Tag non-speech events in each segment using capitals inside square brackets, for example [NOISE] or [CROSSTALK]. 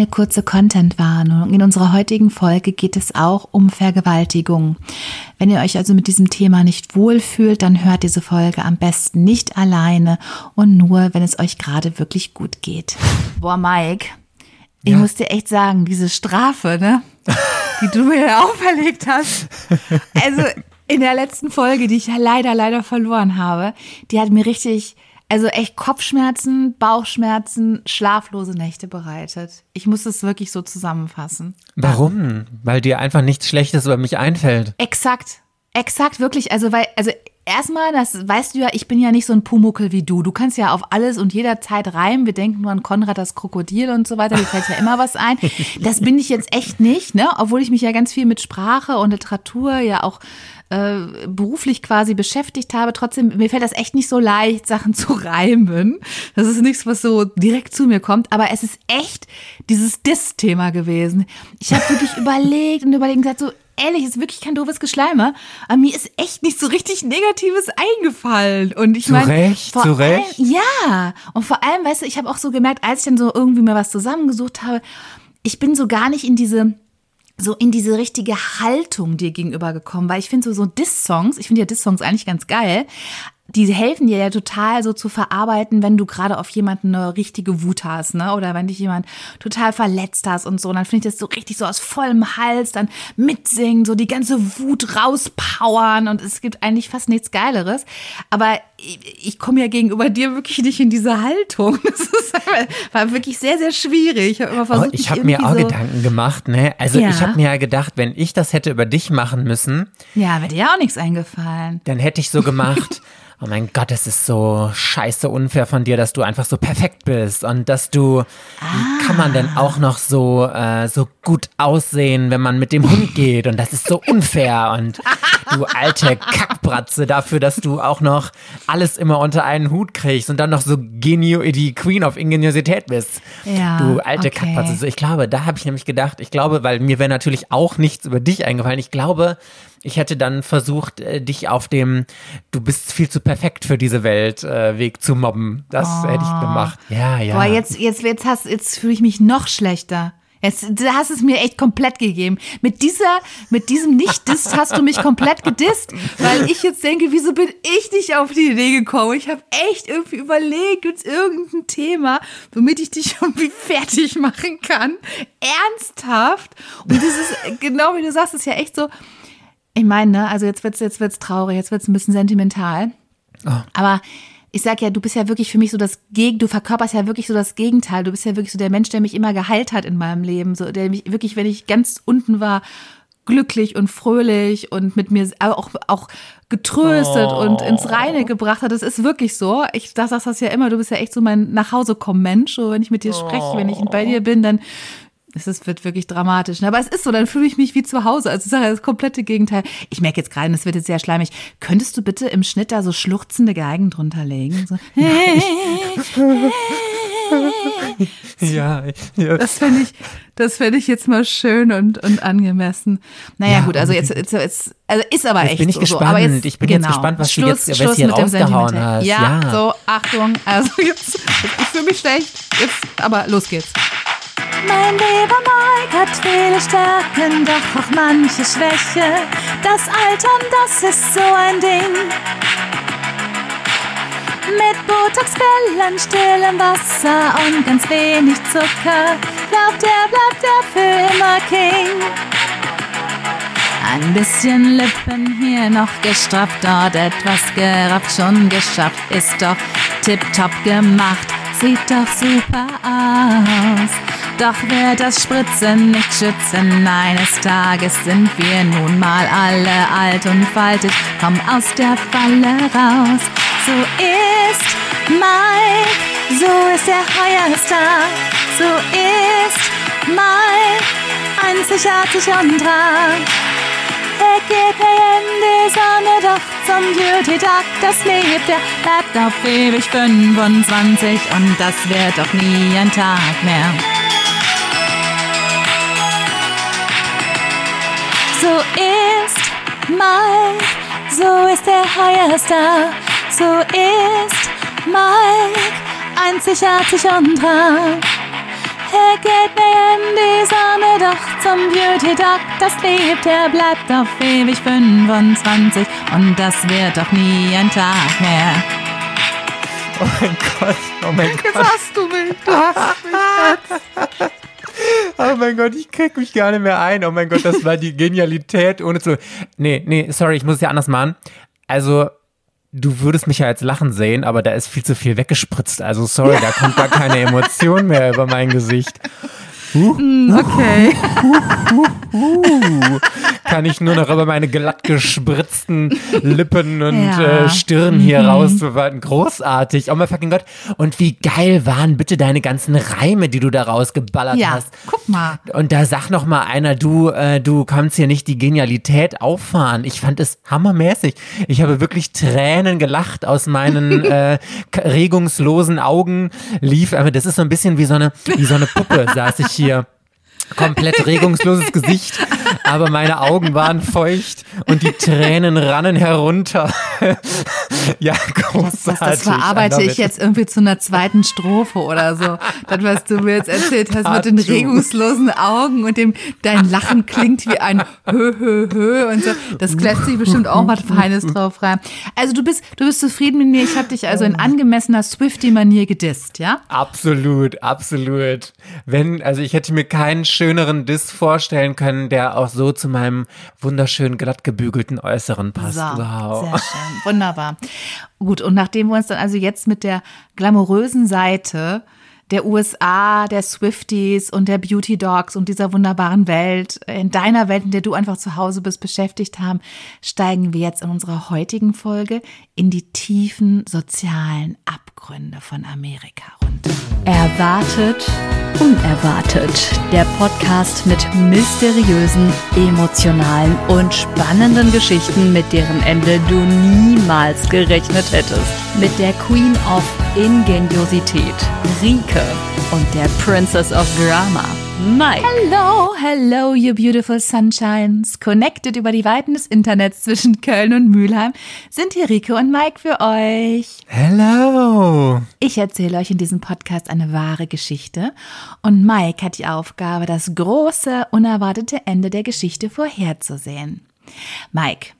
Eine kurze Content-Warnung. In unserer heutigen Folge geht es auch um Vergewaltigung. Wenn ihr euch also mit diesem Thema nicht wohlfühlt, dann hört diese Folge am besten nicht alleine und nur, wenn es euch gerade wirklich gut geht. Boah, Mike, ich ja. muss dir echt sagen, diese Strafe, ne, die du mir [LAUGHS] auferlegt hast. Also in der letzten Folge, die ich ja leider, leider verloren habe, die hat mir richtig also echt Kopfschmerzen, Bauchschmerzen, schlaflose Nächte bereitet. Ich muss es wirklich so zusammenfassen. Warum? Weil dir einfach nichts Schlechtes über mich einfällt. Exakt. Exakt, wirklich. Also, weil, also erstmal, das weißt du ja, ich bin ja nicht so ein Pumuckel wie du. Du kannst ja auf alles und jederzeit reimen. Wir denken nur an Konrad das Krokodil und so weiter. Dir fällt ja immer was ein. [LAUGHS] Das bin ich jetzt echt nicht, ne? Obwohl ich mich ja ganz viel mit Sprache und Literatur ja auch äh, beruflich quasi beschäftigt habe. Trotzdem, mir fällt das echt nicht so leicht, Sachen [LAUGHS] zu reimen. Das ist nichts, was so direkt zu mir kommt. Aber es ist echt dieses Diss-Thema gewesen. Ich habe wirklich überlegt und überlegt und gesagt, so, ehrlich, ist wirklich kein doofes Geschleime. Aber mir ist echt nicht so richtig Negatives eingefallen. Und ich meine. Zu Recht, zu Recht. Allem, ja. Und vor allem, weißt du, ich habe auch so gemerkt, als ich dann so irgendwie mir was zusammengesucht habe, ich bin so gar nicht in diese so in diese richtige Haltung dir gegenüber gekommen, weil ich finde so, so Diss-Songs, ich finde ja Diss-Songs eigentlich ganz geil, die helfen dir ja total so zu verarbeiten, wenn du gerade auf jemanden eine richtige Wut hast, ne? Oder wenn dich jemand total verletzt hast und so. Und dann finde ich das so richtig so aus vollem Hals dann mitsingen, so die ganze Wut rauspowern und es gibt eigentlich fast nichts Geileres. Aber ich, ich komme ja gegenüber dir wirklich nicht in diese Haltung. [LAUGHS] Das war wirklich sehr, sehr schwierig. Ich habe immer versucht, ich habe mir auch so Gedanken gemacht, ne? Also ja. ich habe mir ja gedacht, wenn ich das hätte über dich machen müssen. Ja, wäre dir ja auch nichts eingefallen. Dann hätte ich so gemacht. [LAUGHS] oh mein Gott, es ist so scheiße unfair von dir, dass du einfach so perfekt bist und dass du, ah. wie kann man denn auch noch so, äh, so gut aussehen, wenn man mit dem Hund [LAUGHS] geht und das ist so unfair und du alte Kackbratze dafür, dass du auch noch alles immer unter einen Hut kriegst und dann noch so Genio, die Queen of Ingeniosität bist. Ja, du alte okay. Kackbratze. Ich glaube, da habe ich nämlich gedacht, ich glaube, weil mir wäre natürlich auch nichts über dich eingefallen. Ich glaube, ich hätte dann versucht, äh, dich auf dem Du bist viel zu perfekt für diese Welt äh, Weg zu mobben. Das oh. hätte ich gemacht. Ja, ja. Boah, jetzt, jetzt, jetzt, hast, jetzt fühle ich mich noch schlechter. Jetzt, du hast es mir echt komplett gegeben. Mit dieser, mit diesem Nicht-Dist [LAUGHS] hast du mich komplett gedisst, weil ich jetzt denke, wieso bin ich nicht auf die Idee gekommen? Ich habe echt irgendwie überlegt, gibt irgendein Thema, womit ich dich [LAUGHS] irgendwie fertig machen kann. Ernsthaft. Und das ist, genau wie du sagst, ist ja echt so, ich meine, ne, also jetzt wird's, jetzt wird's traurig, jetzt wird's ein bisschen sentimental. Oh. Aber ich sag ja, du bist ja wirklich für mich so das Gegen, du verkörperst ja wirklich so das Gegenteil. Du bist ja wirklich so der Mensch, der mich immer geheilt hat in meinem Leben, so der mich wirklich, wenn ich ganz unten war, glücklich und fröhlich und mit mir auch, auch getröstet oh. und ins Reine gebracht hat. Das ist wirklich so. Ich sag das ja immer, du bist ja echt so mein Nachhausekommen-Mensch. So, wenn ich mit dir spreche, wenn ich bei dir bin, dann es wird wirklich dramatisch. Ne? Aber es ist so, dann fühle ich mich wie zu Hause. Also das, das komplette Gegenteil. Ich merke jetzt gerade, das wird jetzt sehr schleimig. Könntest du bitte im Schnitt da so schluchzende Geigen drunter legen? So. [LAUGHS] [LAUGHS] ja, ja. Das fände ich, das fände ich jetzt mal schön und, und angemessen. Naja, ja, gut, also jetzt, jetzt, jetzt, also ist aber jetzt echt bin ich so. Gespannt. Aber jetzt, ich bin genau. jetzt gespannt, was Schluss, du jetzt, was hier rausgehauen hast. Ja, ja, so, Achtung, also jetzt, ich fühle mich schlecht, jetzt, aber los geht's. Mein lieber Mike hat viele Stärken, doch auch manche Schwäche. Das Altern, das ist so ein Ding. Mit Botox-Quellen, stillem Wasser und ganz wenig Zucker. Glaubt er, bleibt er für immer King. Ein bisschen Lippen hier noch gestrafft, dort etwas gerafft, schon geschafft, ist doch tipptopp gemacht, sieht doch super aus. Doch wird das Spritzen nicht schützen. Eines Tages sind wir nun mal alle alt und faltig. Komm aus der Falle raus. So ist Mike, so ist der Heuerstar. So ist Mike, einzigartig und rar. In die Sonne, doch zum Beauty-Tag, das lebt er, bleibt auf ewig 25 und das wird doch nie ein Tag mehr. So ist Mike, so ist der Heuerstar, so ist Mike, einzigartig und rar. Er geht mir in die Sonne, doch zum Beauty-Doc, das lebt, er bleibt auf ewig 25 und das wird doch nie ein Tag mehr. Oh mein Gott, oh mein Jetzt Gott. hast du mich, du hast mich jetzt. [LAUGHS] Oh mein Gott, ich krieg mich gar nicht mehr ein. Oh mein Gott, das war die Genialität ohne zu. Nee, nee, sorry, ich muss es ja anders machen. Also, du würdest mich ja jetzt lachen sehen, aber da ist viel zu viel weggespritzt. Also, sorry, da kommt gar keine Emotion mehr über mein Gesicht. Okay. Uh, kann ich nur noch über meine glatt gespritzten Lippen und Ja. äh, Stirn hier rausbewarten. Großartig. Oh mein fucking Gott. Und wie geil waren bitte deine ganzen Reime, die du da rausgeballert Ja, hast. guck mal. Und da sag noch mal einer, du, äh, du kannst hier nicht die Genialität auffahren. Ich fand es hammermäßig. Ich habe wirklich Tränen gelacht aus meinen [LAUGHS] äh, regungslosen Augen. Lief, aber das ist so ein bisschen wie so eine, wie so eine Puppe, saß ich hier. Komplett regungsloses Gesicht, aber meine Augen waren feucht und die Tränen rannen herunter. [LAUGHS] ja, großartig. Das, das verarbeite ich jetzt irgendwie zu einer zweiten Strophe oder so. Das, was du mir jetzt erzählt hast mit den regungslosen Augen und dem, dein Lachen klingt wie ein Hö, Hö, Hö und so. Das lässt sich bestimmt auch was Feines drauf rein. Also du bist, du bist zufrieden mit mir. Ich habe dich also in angemessener Swifty-Manier gedisst, ja? Absolut, absolut. Wenn, also ich hätte mir keinen schöneren Diss vorstellen können, der auch so zu meinem wunderschön glatt gebügelten Äußeren passt. So, wow. sehr [LAUGHS] schön. Wunderbar. Gut, und nachdem wir uns dann also jetzt mit der glamourösen Seite der USA, der Swifties und der Beauty Dogs und dieser wunderbaren Welt, in deiner Welt, in der du einfach zu Hause bist, beschäftigt haben, steigen wir jetzt in unserer heutigen Folge in die tiefen sozialen Abgründe von Amerika runter. Erwartet, unerwartet. Der Podcast mit mysteriösen, emotionalen und spannenden Geschichten, mit deren Ende du niemals gerechnet hättest. Mit der Queen of Ingeniosität, Rike, und der Princess of Drama, Mike. Hello, hello, you beautiful sunshines. Connected über die Weiten des Internets zwischen Köln und Mülheim sind hier Rike und Mike für euch. Hello. Ich erzähle euch in diesem Podcast eine wahre Geschichte und Mike hat die Aufgabe, das große, unerwartete Ende der Geschichte vorherzusehen. Mike,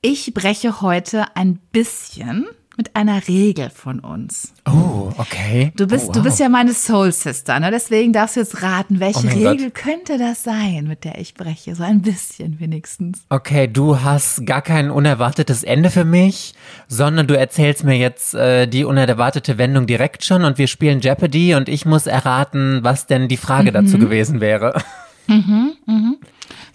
ich breche heute ein bisschen mit einer Regel von uns. Oh, okay. Du bist, oh, du wow. bist ja meine Soul Sister, ne? Deswegen darfst du jetzt raten, welche Oh Regel Gott. könnte das sein, mit der ich breche? So ein bisschen wenigstens. Okay, du hast gar kein unerwartetes Ende für mich, sondern du erzählst mir jetzt äh, die unerwartete Wendung direkt schon und wir spielen Jeopardy und ich muss erraten, was denn die Frage Mhm. dazu gewesen wäre.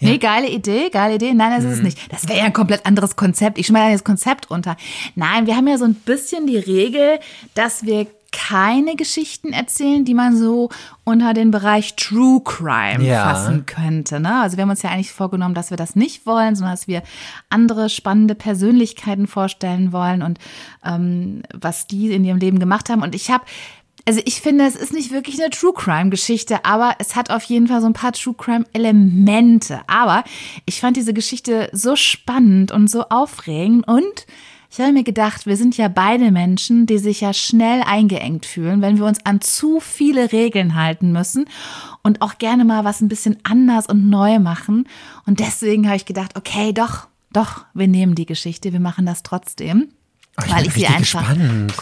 Nee, geile Idee, geile Idee. Nein, das ist Mhm. es nicht. Das wäre ja ein komplett anderes Konzept. Ich schmeiße das Konzept runter. Nein, wir haben ja so ein bisschen die Regel, dass wir keine Geschichten erzählen, die man so unter den Bereich True Crime Ja. fassen könnte. Ne? Also wir haben uns ja eigentlich vorgenommen, dass wir das nicht wollen, sondern dass wir andere spannende Persönlichkeiten vorstellen wollen und ähm, was die in ihrem Leben gemacht haben. Und ich habe also ich finde, es ist nicht wirklich eine True Crime Geschichte, aber es hat auf jeden Fall so ein paar True Crime Elemente. Aber ich fand diese Geschichte so spannend und so aufregend und ich habe mir gedacht, wir sind ja beide Menschen, die sich ja schnell eingeengt fühlen, wenn wir uns an zu viele Regeln halten müssen und auch gerne mal was ein bisschen anders und neu machen. Und deswegen habe ich gedacht, okay, doch, doch, wir nehmen die Geschichte, wir machen das trotzdem. Oh, ich weil ich sie einfach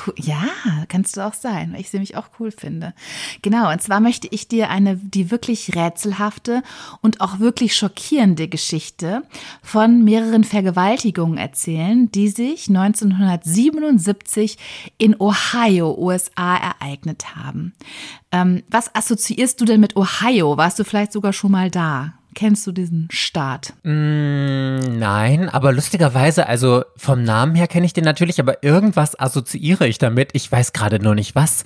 cool, ja, kannst du auch sein, weil ich sie nämlich auch cool finde. Genau, und zwar möchte ich dir eine die wirklich rätselhafte und auch wirklich schockierende Geschichte von mehreren Vergewaltigungen erzählen, die sich 1977 in Ohio, USA ereignet haben. Ähm, was assoziierst du denn mit Ohio? Warst du vielleicht sogar schon mal da? Kennst du diesen Staat? Mm, Nein, aber lustigerweise, also vom Namen her kenne ich den natürlich, aber irgendwas assoziiere ich damit. Ich weiß gerade nur nicht was.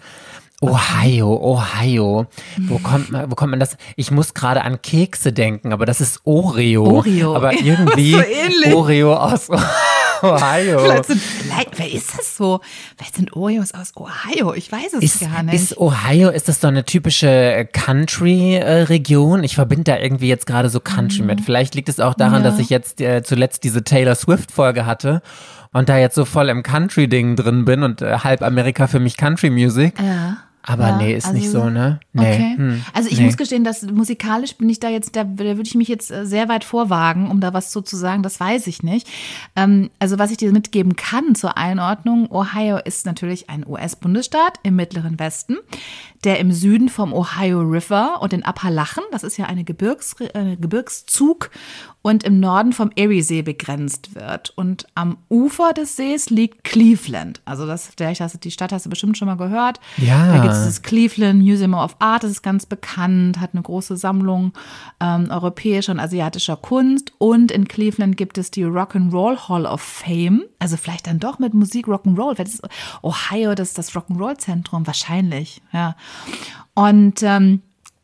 Ohio, Ohio. Wo kommt man, wo kommt man das? Ich muss gerade an Kekse denken, aber das ist Oreo. Oreo. Aber [LAUGHS] irgendwie So. Oreo aus Ohio. [LAUGHS] [LAUGHS] Vielleicht sind, vielleicht, wer ist das so? Vielleicht sind Oreos aus Ohio. Ich weiß es Ist, gar nicht. ist Ohio, ist das so eine typische Country-Region? Ich verbinde da irgendwie jetzt gerade so Country mit. Vielleicht liegt es auch daran, Mhm. Ja. dass ich jetzt äh, zuletzt diese Taylor Swift-Folge hatte und da jetzt so voll im Country-Ding drin bin und äh, halb Amerika für mich Country-Music. ja. Aber Ja, nee, ist also- nicht so, ne? Nee. Okay. hm, also ich nee. muss gestehen, dass musikalisch bin ich da jetzt, da, da würde ich mich jetzt äh, sehr weit vorwagen, um da was so zu sagen, das weiß ich nicht. Ähm, also was ich dir mitgeben kann zur Einordnung, Ohio ist natürlich ein US-Bundesstaat im mittleren Westen, der im Süden vom Ohio River und den Appalachen, das ist ja eine Gebirgs, äh, Gebirgszug, und im Norden vom Erie-See begrenzt wird. Und am Ufer des Sees liegt Cleveland. Also das, vielleicht hast du, die Stadt hast du bestimmt schon mal gehört. Ja. Da gibt es das Cleveland Museum of Art, das ist ganz bekannt, hat eine große Sammlung ähm, europäischer und asiatischer Kunst. Und in Cleveland gibt es die Rock'n'Roll Hall of Fame. Also vielleicht dann doch mit Musik Rock'n'Roll. Vielleicht ist Ohio das, das Rock'n'Roll-Zentrum, wahrscheinlich, ja. Und ähm,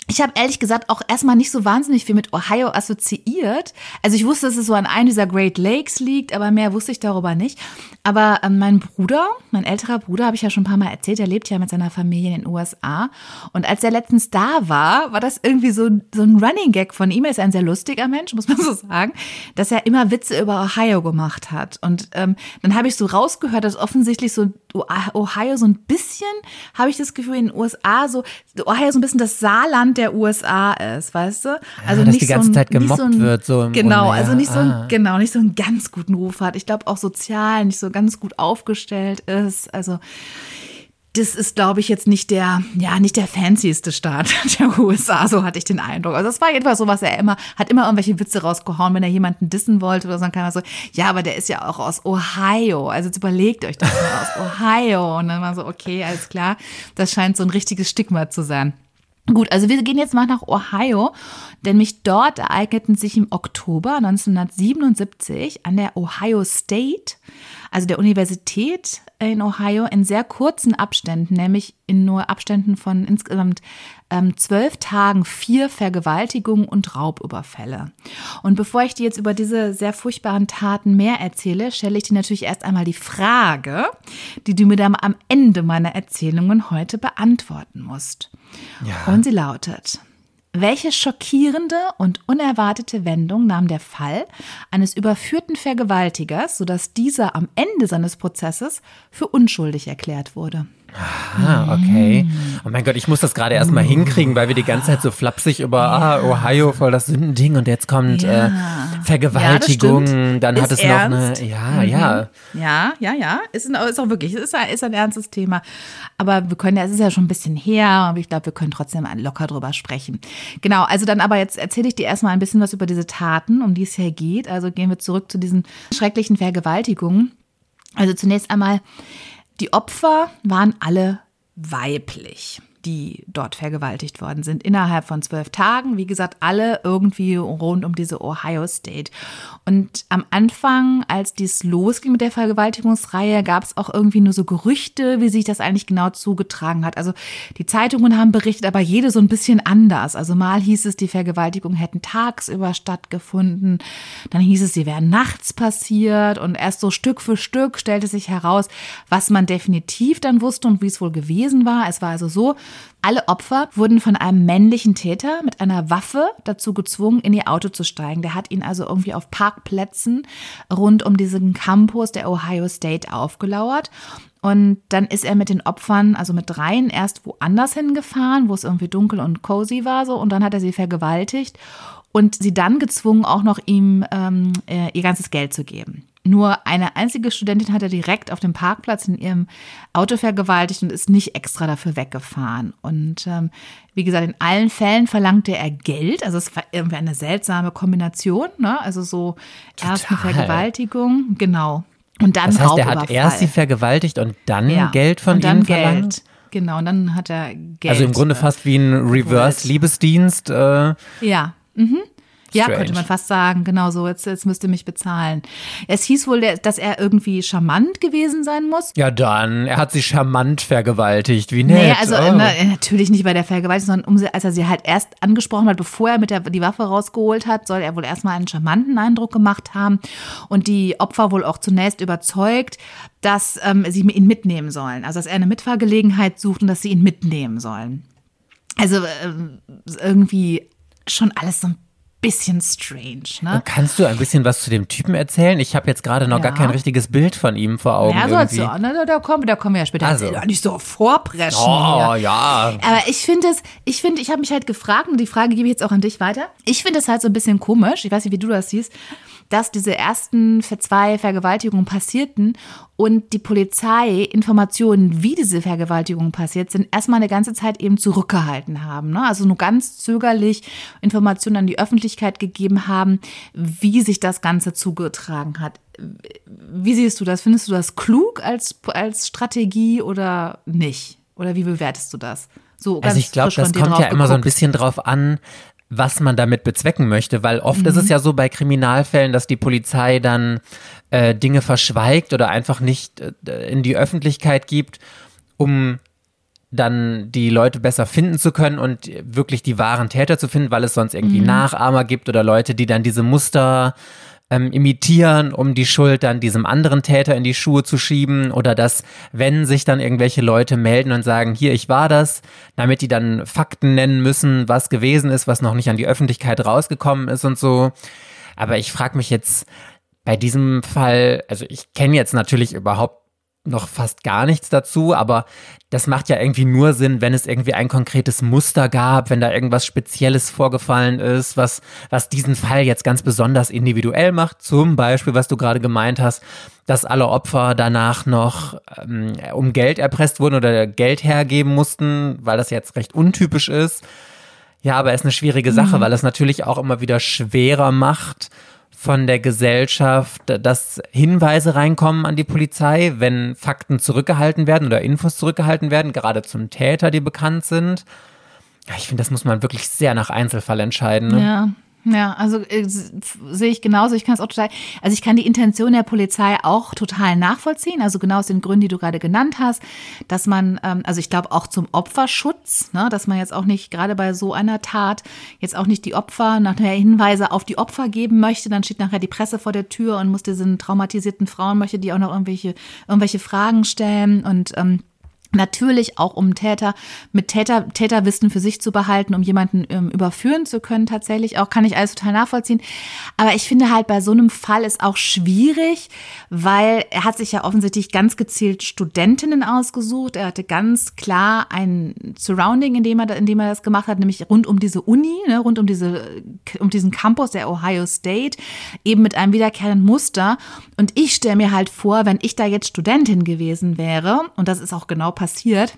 ich habe ehrlich gesagt auch erstmal nicht so wahnsinnig viel mit Ohio assoziiert. Also ich wusste, dass es so an einem dieser Great Lakes liegt, aber mehr wusste ich darüber nicht. Aber ähm, mein Bruder, mein älterer Bruder, habe ich ja schon ein paar Mal erzählt, der lebt ja mit seiner Familie in den USA. Und als er letztens da war, war das irgendwie so, so ein Running Gag von ihm. Er ist ein sehr lustiger Mensch, [LAUGHS] muss man so sagen, dass er immer Witze über Ohio gemacht hat. Und ähm, dann habe ich so rausgehört, dass offensichtlich so Ohio so ein bisschen, habe ich das Gefühl, in den USA so, Ohio so ein bisschen das Saarland der USA ist, weißt du? Also dass nicht die ganze so ein, Zeit gemobbt so ein, wird, so im Genau, Grunde, ja. also nicht so, Ah. ein, genau, nicht so einen ganz guten Ruf hat. Ich glaube auch sozial nicht so ganz gut aufgestellt ist. Also das ist, glaube ich, jetzt nicht der, ja, nicht der fancieste Staat [LAUGHS] der USA, so hatte ich den Eindruck. Also das war jedenfalls so, was er immer, hat immer irgendwelche Witze rausgehauen, wenn er jemanden dissen wollte oder so, dann kam er so, ja, aber der ist ja auch aus Ohio. Also jetzt überlegt euch das mal aus Ohio. Und dann war so, okay, alles klar, das scheint so ein richtiges Stigma zu sein. Gut, also wir gehen jetzt mal nach Ohio, denn mich dort ereigneten sich im Oktober 1977 an der Ohio State, also der Universität in Ohio, in sehr kurzen Abständen, nämlich in nur Abständen von insgesamt ähm, zwölf Tagen vier Vergewaltigungen und Raubüberfälle. Und bevor ich dir jetzt über diese sehr furchtbaren Taten mehr erzähle, stelle ich dir natürlich erst einmal die Frage, die du mir dann am Ende meiner Erzählungen heute beantworten musst. Ja. Und sie lautet, welche schockierende und unerwartete Wendung nahm der Fall eines überführten Vergewaltigers, sodass dieser am Ende seines Prozesses für unschuldig erklärt wurde? Ah, okay. Oh mein Gott, ich muss das gerade erstmal hinkriegen, weil wir die ganze Zeit so flapsig über ah, Ohio voll das Sündending und jetzt kommt Ja. äh, Vergewaltigung, Ja, dann hat Ist es noch ernst. eine, ja, ja. Ja, ja, ja. Ist, ist auch wirklich, ist ein, ist ein ernstes Thema. Aber wir können ja, es ist ja schon ein bisschen her, aber ich glaube, wir können trotzdem locker drüber sprechen. Genau, also dann aber jetzt erzähle ich dir erstmal ein bisschen was über diese Taten, um die es hier geht. Also gehen wir zurück zu diesen schrecklichen Vergewaltigungen. Also zunächst einmal, die Opfer waren alle weiblich die dort vergewaltigt worden sind, innerhalb von zwölf Tagen. Wie gesagt, alle irgendwie rund um diese Ohio State. Und am Anfang, als dies losging mit der Vergewaltigungsreihe, gab es auch irgendwie nur so Gerüchte, wie sich das eigentlich genau zugetragen hat. Also die Zeitungen haben berichtet, aber jede so ein bisschen anders. Also mal hieß es, die Vergewaltigungen hätten tagsüber stattgefunden. Dann hieß es, sie wären nachts passiert. Und erst so Stück für Stück stellte sich heraus, was man definitiv dann wusste und wie es wohl gewesen war. Es war also so, alle Opfer wurden von einem männlichen Täter mit einer Waffe dazu gezwungen, in ihr Auto zu steigen. Der hat ihn also irgendwie auf Parkplätzen rund um diesen Campus der Ohio State aufgelauert. Und dann ist er mit den Opfern, also mit dreien, erst woanders hingefahren, wo es irgendwie dunkel und cozy war so. Und dann hat er sie vergewaltigt und sie dann gezwungen, auch noch ihm ähm, äh, ihr ganzes Geld zu geben. Nur eine einzige Studentin hat er direkt auf dem Parkplatz in ihrem Auto vergewaltigt und ist nicht extra dafür weggefahren. Und ähm, wie gesagt, in allen Fällen verlangte er Geld. Also es war irgendwie eine seltsame Kombination. Ne? Also so erst eine. Vergewaltigung, genau. Und dann Das heißt, er hat erst sie vergewaltigt und dann Ja. Geld von und dann ihnen Geld. verlangt? Genau, und dann hat er Geld. Also im Grunde äh, fast wie ein Reverse-Liebesdienst. Äh, Ja. Mhm. Ja, Strange. könnte man fast sagen, genau so, jetzt, jetzt müsst ihr mich bezahlen. Es hieß wohl, dass er irgendwie charmant gewesen sein muss. ja, dann, er hat sie charmant vergewaltigt. Wie nett. Nee, also oh. na, natürlich nicht bei der Vergewaltigung, sondern um, als er sie halt erst angesprochen hat, bevor er mit der die Waffe rausgeholt hat, soll er wohl erstmal einen charmanten Eindruck gemacht haben und die Opfer wohl auch zunächst überzeugt, dass ähm, sie ihn mitnehmen sollen. Also dass er eine Mitfahrgelegenheit sucht und dass sie ihn mitnehmen sollen. Also ähm, irgendwie schon alles so ein bisschen strange. Ne? Kannst du ein bisschen was zu dem Typen erzählen? Ich habe jetzt gerade noch Ja. gar kein richtiges Bild von ihm vor Augen. Ja, sollst irgendwie. du. Ne? Da, kommen, da kommen wir ja später. Also. Doch nicht so vorpreschen. Oh, hier. ja. Aber ich finde es, ich finde, ich habe mich halt gefragt und die Frage gebe ich jetzt auch an dich weiter. Ich finde es halt so ein bisschen komisch, ich weiß nicht, wie du das siehst, dass diese ersten zwei Vergewaltigungen passierten und die Polizei Informationen, wie diese Vergewaltigungen passiert sind, erstmal eine ganze Zeit eben zurückgehalten haben. Ne? Also nur ganz zögerlich Informationen an die Öffentlichkeit gegeben haben, wie sich das Ganze zugetragen hat. Wie siehst du das? Findest du das klug als, als Strategie oder nicht? Oder wie bewertest du das? So Also ich glaube, das kommt ja immer so ein geguckt. bisschen drauf an, was man damit bezwecken möchte, weil oft ist Mhm. es ja so bei Kriminalfällen, dass die Polizei dann äh, Dinge verschweigt oder einfach nicht äh, in die Öffentlichkeit gibt, um dann die Leute besser finden zu können und wirklich die wahren Täter zu finden, weil es sonst irgendwie Mhm. Nachahmer gibt oder Leute, die dann diese Muster ähm, imitieren, um die Schuld dann diesem anderen Täter in die Schuhe zu schieben oder dass, wenn sich dann irgendwelche Leute melden und sagen, hier, ich war das, damit die dann Fakten nennen müssen, was gewesen ist, was noch nicht an die Öffentlichkeit rausgekommen ist und so. Aber ich frage mich jetzt bei diesem Fall, also ich kenne jetzt natürlich überhaupt noch fast gar nichts dazu, aber das macht ja irgendwie nur Sinn, wenn es irgendwie ein konkretes Muster gab, wenn da irgendwas Spezielles vorgefallen ist, was, was diesen Fall jetzt ganz besonders individuell macht. Zum Beispiel, was du gerade gemeint hast, dass alle Opfer danach noch ähm, um Geld erpresst wurden oder Geld hergeben mussten, weil das jetzt recht untypisch ist. Ja, aber ist eine schwierige Sache, weil es natürlich auch immer wieder schwerer macht von der Gesellschaft, dass Hinweise reinkommen an die Polizei, wenn Fakten zurückgehalten werden oder Infos zurückgehalten werden, gerade zum Täter, die bekannt sind. Ich finde, das muss man wirklich sehr nach Einzelfall entscheiden. Ne? Ja. Ja, also äh, sehe ich genauso. Ich kann es auch total, also ich kann die Intention der Polizei auch total nachvollziehen. Also genau aus den Gründen, die du gerade genannt hast, dass man, ähm, also ich glaube auch zum Opferschutz, ne, dass man jetzt auch nicht gerade bei so einer Tat jetzt auch nicht die Opfer nachher Hinweise auf die Opfer geben möchte. Dann steht nachher die Presse vor der Tür und muss diesen traumatisierten Frauen möchte die auch noch irgendwelche irgendwelche Fragen stellen und ähm, Natürlich auch, um Täter mit Täter, Täterwissen für sich zu behalten, um jemanden ähm, überführen zu können, tatsächlich auch, kann ich alles total nachvollziehen. Aber ich finde halt bei so einem Fall ist auch schwierig, weil er hat sich ja offensichtlich ganz gezielt Studentinnen ausgesucht. Er hatte ganz klar ein Surrounding, in dem er, in dem er das gemacht hat, nämlich rund um diese Uni, ne, rund um diese, um diesen Campus der Ohio State, eben mit einem wiederkehrenden Muster. Und ich stelle mir halt vor, wenn ich da jetzt Studentin gewesen wäre, und das ist auch genau passiert, passiert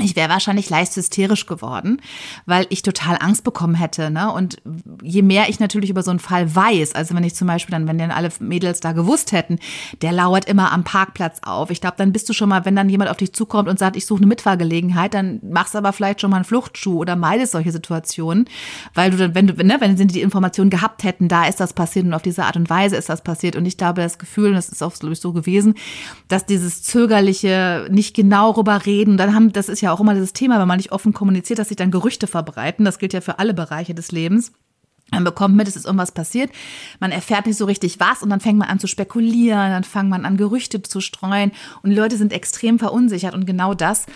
ich wäre wahrscheinlich leicht hysterisch geworden, weil ich total Angst bekommen hätte. Ne? Und je mehr ich natürlich über so einen Fall weiß, also wenn ich zum Beispiel dann, wenn dann alle Mädels da gewusst hätten, der lauert immer am Parkplatz auf. Ich glaube, dann bist du schon mal, wenn dann jemand auf dich zukommt und sagt, ich suche eine Mitfahrgelegenheit, dann machst du aber vielleicht schon mal einen Fluchtschuh oder meidest solche Situationen, weil du dann, wenn du, ne, wenn sie die Information gehabt hätten, da ist das passiert und auf diese Art und Weise ist das passiert. Und ich habe das Gefühl, und das ist auch, so gewesen, dass dieses zögerliche, nicht genau rüber reden, dann haben, das ist ja auch immer dieses Thema, wenn man nicht offen kommuniziert, dass sich dann Gerüchte verbreiten. Das gilt ja für alle Bereiche des Lebens. Man bekommt mit, es ist irgendwas passiert. Man erfährt nicht so richtig was und dann fängt man an zu spekulieren, dann fängt man an, Gerüchte zu streuen und Leute sind extrem verunsichert und genau das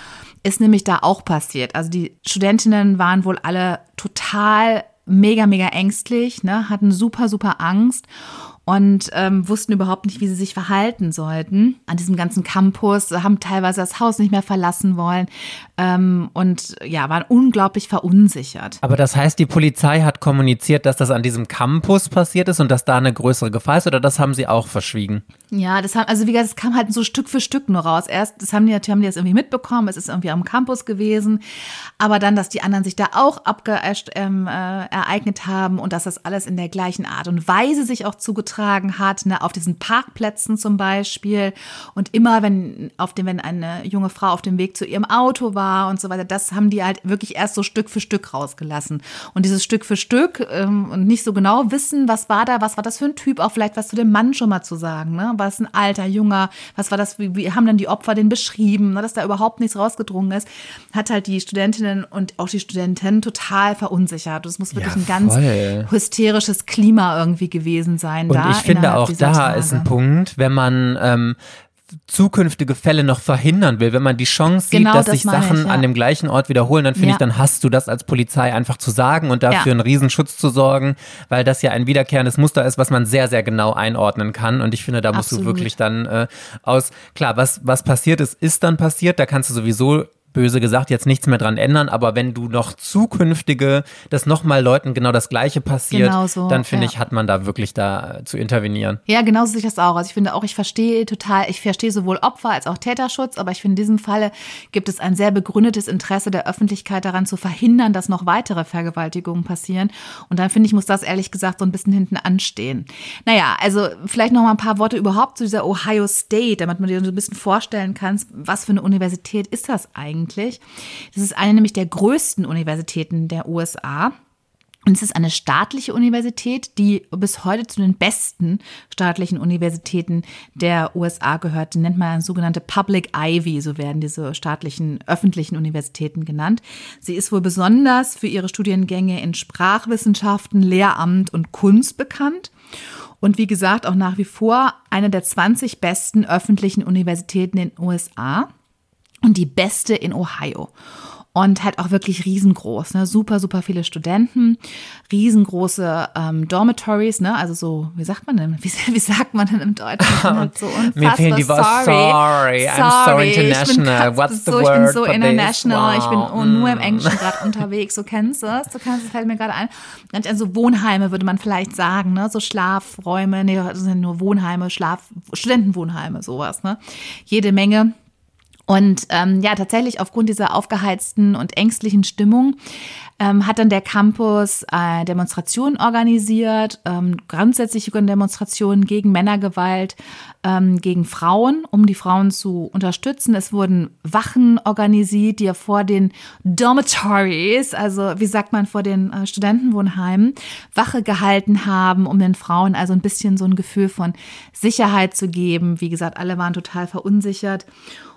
ist nämlich da auch passiert. Also die Studentinnen waren wohl alle total mega, mega ängstlich, ne, hatten super, super Angst und ähm, wussten überhaupt nicht, wie sie sich verhalten sollten. An diesem ganzen Campus haben teilweise das Haus nicht mehr verlassen wollen ähm, und ja, waren unglaublich verunsichert. Aber das heißt, die Polizei hat kommuniziert, dass das an diesem Campus passiert ist und dass da eine größere Gefahr ist oder das haben sie auch verschwiegen? Ja, das haben, also wie gesagt, es kam halt so Stück für Stück nur raus. Erst, das haben die natürlich haben die das irgendwie mitbekommen, es ist irgendwie am Campus gewesen, aber dann, dass die anderen sich da auch abge, ähm, äh, ereignet haben und dass das alles in der gleichen Art und Weise sich auch zugetragen hat, ne, auf diesen Parkplätzen zum Beispiel und immer, wenn auf dem, wenn eine junge Frau auf dem Weg zu ihrem Auto war und so weiter, das haben die halt wirklich erst so Stück für Stück rausgelassen und dieses Stück für Stück ähm, und nicht so genau wissen, was war da, was war das für ein Typ, auch vielleicht was zu dem Mann schon mal zu sagen, ne? War es ein alter, junger, was war das, wie, wie haben dann die Opfer den beschrieben, ne? dass da überhaupt nichts rausgedrungen ist, hat halt die Studentinnen und auch die Studenten total verunsichert. Das muss wirklich Ja, ein ganz hysterisches Klima irgendwie gewesen sein. Und da ich finde auch da Tage. ist ein Punkt, wenn man ähm, zukünftige Fälle noch verhindern will, wenn man die Chance sieht, Genau, dass das sich Sachen ich, ja. an dem gleichen Ort wiederholen, dann finde Ja. ich, dann hast du das als Polizei einfach zu sagen und dafür Ja. einen Riesenschutz zu sorgen, weil das ja ein wiederkehrendes Muster ist, was man sehr, sehr genau einordnen kann. Und ich finde, da musst du Absolut. wirklich dann äh, aus, klar, was, was passiert ist, ist dann passiert, da kannst du sowieso böse gesagt jetzt nichts mehr dran ändern, aber wenn du noch zukünftige, dass nochmal Leuten genau das Gleiche passiert, Genau so, dann finde ja. ich, hat man da wirklich da äh, zu intervenieren. Ja, genauso sehe ich das auch. Also ich finde auch, ich verstehe total, ich verstehe sowohl Opfer als auch Täterschutz, aber ich finde in diesem Falle gibt es ein sehr begründetes Interesse der Öffentlichkeit daran zu verhindern, dass noch weitere Vergewaltigungen passieren. Und dann finde ich, muss das ehrlich gesagt so ein bisschen hinten anstehen. Naja, also vielleicht noch mal ein paar Worte überhaupt zu dieser Ohio State, damit man dir so ein bisschen vorstellen kann, was für eine Universität ist das eigentlich? Das ist eine nämlich der größten Universitäten der USA. Und es ist eine staatliche Universität, die bis heute zu den besten staatlichen Universitäten der USA gehört. Die nennt man sogenannte Public Ivy, so werden diese staatlichen öffentlichen Universitäten genannt. Sie ist wohl besonders für ihre Studiengänge in Sprachwissenschaften, Lehramt und Kunst bekannt. Und wie gesagt, auch nach wie vor eine der 20 besten öffentlichen Universitäten in den USA und die beste in Ohio. Und halt auch wirklich riesengroß, ne? super, super viele Studenten, riesengroße ähm, Dormitories, ne? also so, wie sagt man denn, [LAUGHS] wie, wie sagt man denn im Deutschen? Halt so [LAUGHS] Mir fehlen die Worte. Sorry, I'm so international. grad What's the so, ich bin word so international, ich bin Wow. nur im Englischen gerade unterwegs, so kennst du es, du kannst, das fällt mir gerade ein. Also Wohnheime würde man vielleicht sagen, ne? so Schlafräume, nee, das sind nur Wohnheime, Schlaf, Studentenwohnheime, sowas, ne? jede Menge. Und ähm, ja, tatsächlich aufgrund dieser aufgeheizten und ängstlichen Stimmung ähm, hat dann der Campus äh, Demonstrationen organisiert, ähm, grundsätzliche Demonstrationen gegen Männergewalt, ähm, gegen Frauen, um die Frauen zu unterstützen. Es wurden Wachen organisiert, die ja vor den Dormitories, also wie sagt man, vor den äh, Studentenwohnheimen, Wache gehalten haben, um den Frauen also ein bisschen so ein Gefühl von Sicherheit zu geben. Wie gesagt, alle waren total verunsichert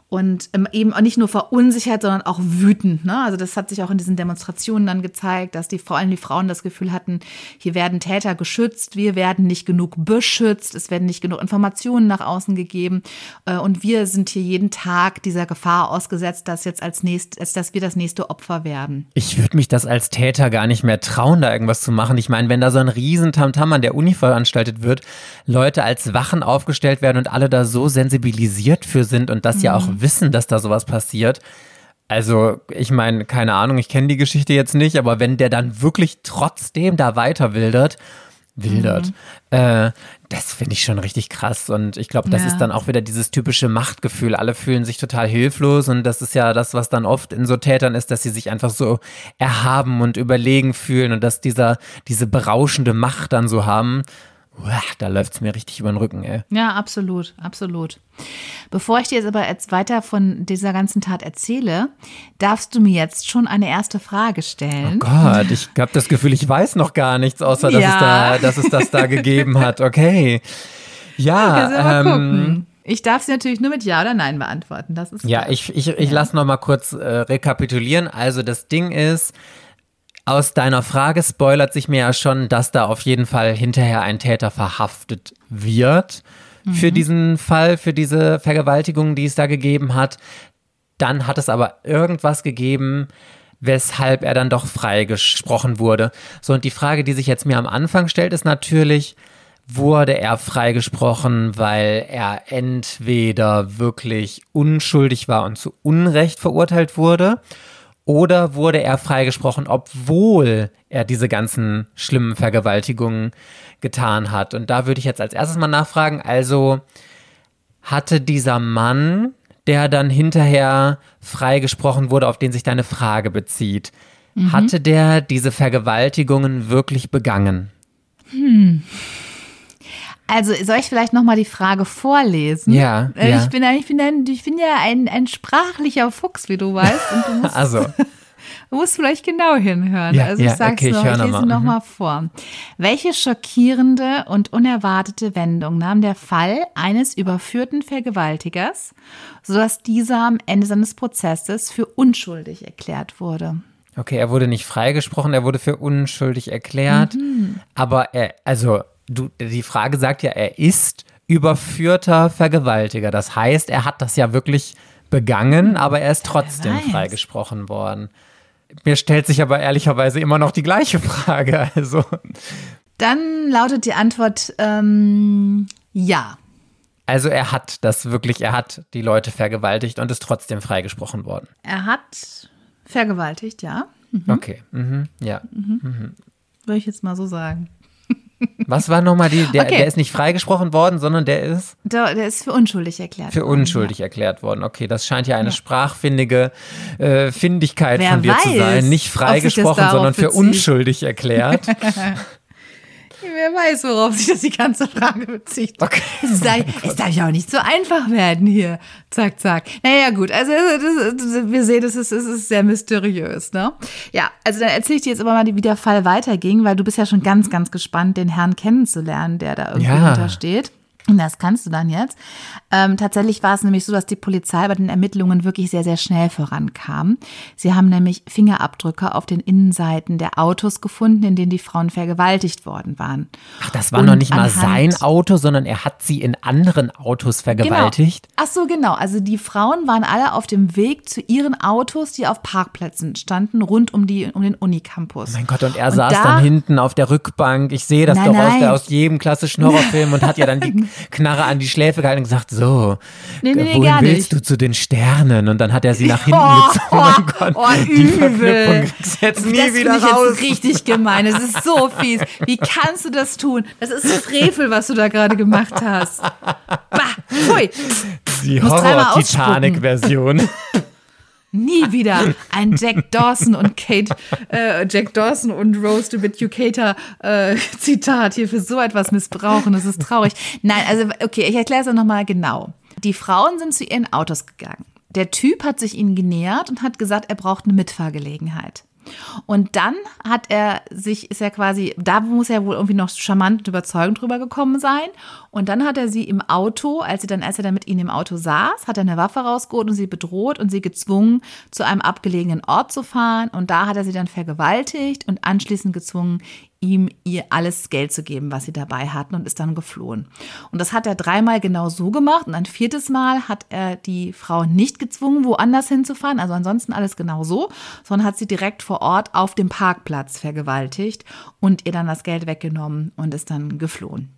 und ähm, eben auch nicht nur verunsichert, sondern auch wütend. Ne? Also das hat sich auch in diesen Demonstrationen dann gezeigt, dass die vor allem die Frauen das Gefühl hatten, hier werden Täter geschützt, wir werden nicht genug beschützt, es werden nicht genug Informationen nach außen gegeben äh, und wir sind hier jeden Tag dieser Gefahr ausgesetzt, dass jetzt als nächst, als dass wir das nächste Opfer werden. Ich würde mich das als Täter gar nicht mehr trauen, da irgendwas zu machen. Ich meine, wenn da so ein riesen Tamtam an der Uni veranstaltet wird, Leute als Wachen aufgestellt werden und alle da so sensibilisiert für sind und das ja auch wissen, dass da sowas passiert. Also, ich meine, keine Ahnung, ich kenne die Geschichte jetzt nicht, aber wenn der dann wirklich trotzdem da weiter wildert, wildert, äh, das finde ich schon richtig krass. Und ich glaube, das Ja. ist dann auch wieder dieses typische Machtgefühl. Alle fühlen sich total hilflos und das ist ja das, was dann oft in so Tätern ist, dass sie sich einfach so erhaben und überlegen fühlen und dass dieser, diese berauschende Macht dann so haben. Da läuft es mir richtig über den Rücken, ey. Ja, absolut, absolut. Bevor ich dir jetzt aber jetzt weiter von dieser ganzen Tat erzähle, darfst du mir jetzt schon eine erste Frage stellen. Gott, ich habe das Gefühl, ich weiß noch gar nichts, außer dass, Ja. es, da, dass es das da gegeben hat. Okay. Ja, ähm. Ich darf sie natürlich nur mit Ja oder Nein beantworten. Das ist ja klar. ich, ich, ich lasse noch mal kurz äh, rekapitulieren. Also das Ding ist, aus deiner Frage spoilert sich mir ja schon, dass da auf jeden Fall hinterher ein Täter verhaftet wird für diesen Fall, für diese Vergewaltigung, die es da gegeben hat. Dann hat es aber irgendwas gegeben, weshalb er dann doch freigesprochen wurde. So, und die Frage, die sich jetzt mir am Anfang stellt, ist natürlich, wurde er freigesprochen, weil er entweder wirklich unschuldig war und zu Unrecht verurteilt wurde, oder wurde er freigesprochen, obwohl er diese ganzen schlimmen Vergewaltigungen getan hat? Und da würde ich jetzt als erstes mal nachfragen, also hatte dieser Mann, der dann hinterher freigesprochen wurde, auf den sich deine Frage bezieht, hatte der diese Vergewaltigungen wirklich begangen? Also soll ich vielleicht noch mal die Frage vorlesen? Ja, Äh, ja. Ich bin, ich bin, ein, ich bin ja ein, ein sprachlicher Fuchs, wie du weißt. Und du [LAUGHS] musst, Also, [LAUGHS] du musst vielleicht genau hinhören. Ja, also ja, ich sag's okay, noch, ich lese mal. noch Mhm. vor. Welche schockierende und unerwartete Wendung nahm der Fall eines überführten Vergewaltigers, sodass dieser am Ende seines Prozesses für unschuldig erklärt wurde? okay, er wurde nicht freigesprochen, er wurde für unschuldig erklärt, aber er, also, du, die Frage sagt ja, er ist überführter Vergewaltiger. Das heißt, er hat das ja wirklich begangen, aber er ist trotzdem freigesprochen worden. Mir stellt sich aber ehrlicherweise immer noch die gleiche Frage. [LAUGHS] Also, Dann lautet die Antwort ähm, ja. also er hat das wirklich, er hat die Leute vergewaltigt und ist trotzdem freigesprochen worden. Er hat vergewaltigt, ja. Okay, mhm. ja. Würde ich jetzt mal so sagen. Was war nochmal die, der, Okay. der ist nicht freigesprochen worden, sondern der ist Der, der ist für unschuldig erklärt. für worden, unschuldig erklärt worden. Okay, das scheint ja eine sprachfindige äh, Findigkeit Wer von dir zu weiß, sein. Nicht freigesprochen, sondern für bezieht. unschuldig erklärt. [LAUGHS] Wer weiß, worauf sich das die ganze Frage bezieht. Okay. Es darf, es darf ja auch nicht so einfach werden hier. Zack, zack. Naja, gut. Also, das, das, wir sehen, es ist, es ist sehr mysteriös, ne? Ja, also dann erzähle ich dir jetzt aber mal, wie der Fall weiterging, weil du bist ja schon ganz, ganz gespannt, den Herrn kennenzulernen, der da irgendwie Ja. hintersteht. Und das kannst du dann jetzt. Ähm, tatsächlich war es nämlich so, dass die Polizei bei den Ermittlungen wirklich sehr, sehr schnell vorankam. Sie haben nämlich Fingerabdrücke auf den Innenseiten der Autos gefunden, in denen die Frauen vergewaltigt worden waren. Ach, das war Und noch nicht mal sein Auto, sondern er hat sie in anderen Autos vergewaltigt. Genau. Ach so, genau. Also die Frauen waren alle auf dem Weg zu ihren Autos, die auf Parkplätzen standen, rund um, die, um den Unicampus. Mein Gott, und er Und saß da- dann hinten auf der Rückbank. Ich sehe das Nein, doch aus, nein. der, aus jedem klassischen Horrorfilm und hat ja dann die [LAUGHS] Knarre an die Schläfe gehalten und gesagt, so, Nee, nee, wohin gar willst nicht. du zu den Sternen? Und dann hat er sie nach hinten [LAUGHS] Oh, gezogen. Oh mein Gott, oh, die übel. Jetzt nie das wieder ich raus. jetzt richtig gemein. Das ist so fies. Wie kannst du das tun? Das ist Frevel, was du da gerade gemacht hast. Bah, pfui. Die Horror-Titanic-Version. Nie wieder ein Jack Dawson und Kate, äh, Jack Dawson und Rose Ducator äh, Zitat hier für so etwas missbrauchen. Das ist traurig. Nein, also okay, ich erkläre es nochmal genau. Die Frauen sind zu ihren Autos gegangen. Der Typ hat sich ihnen genähert und hat gesagt, er braucht eine Mitfahrgelegenheit. Und dann hat er sich, ist er quasi, da muss er wohl irgendwie noch charmant und überzeugend drüber gekommen sein. Und dann hat er sie im Auto, als sie dann, als er dann mit ihnen im Auto saß, hat er eine Waffe rausgeholt und sie bedroht und sie gezwungen, zu einem abgelegenen Ort zu fahren. Und da hat er sie dann vergewaltigt und anschließend gezwungen, ihm ihr alles Geld zu geben, was sie dabei hatten und ist dann geflohen. Und das hat er dreimal genau so gemacht und ein viertes Mal hat er die Frau nicht gezwungen, woanders hinzufahren, also ansonsten alles genau so, sondern hat sie direkt vor Ort auf dem Parkplatz vergewaltigt und ihr dann das Geld weggenommen und ist dann geflohen.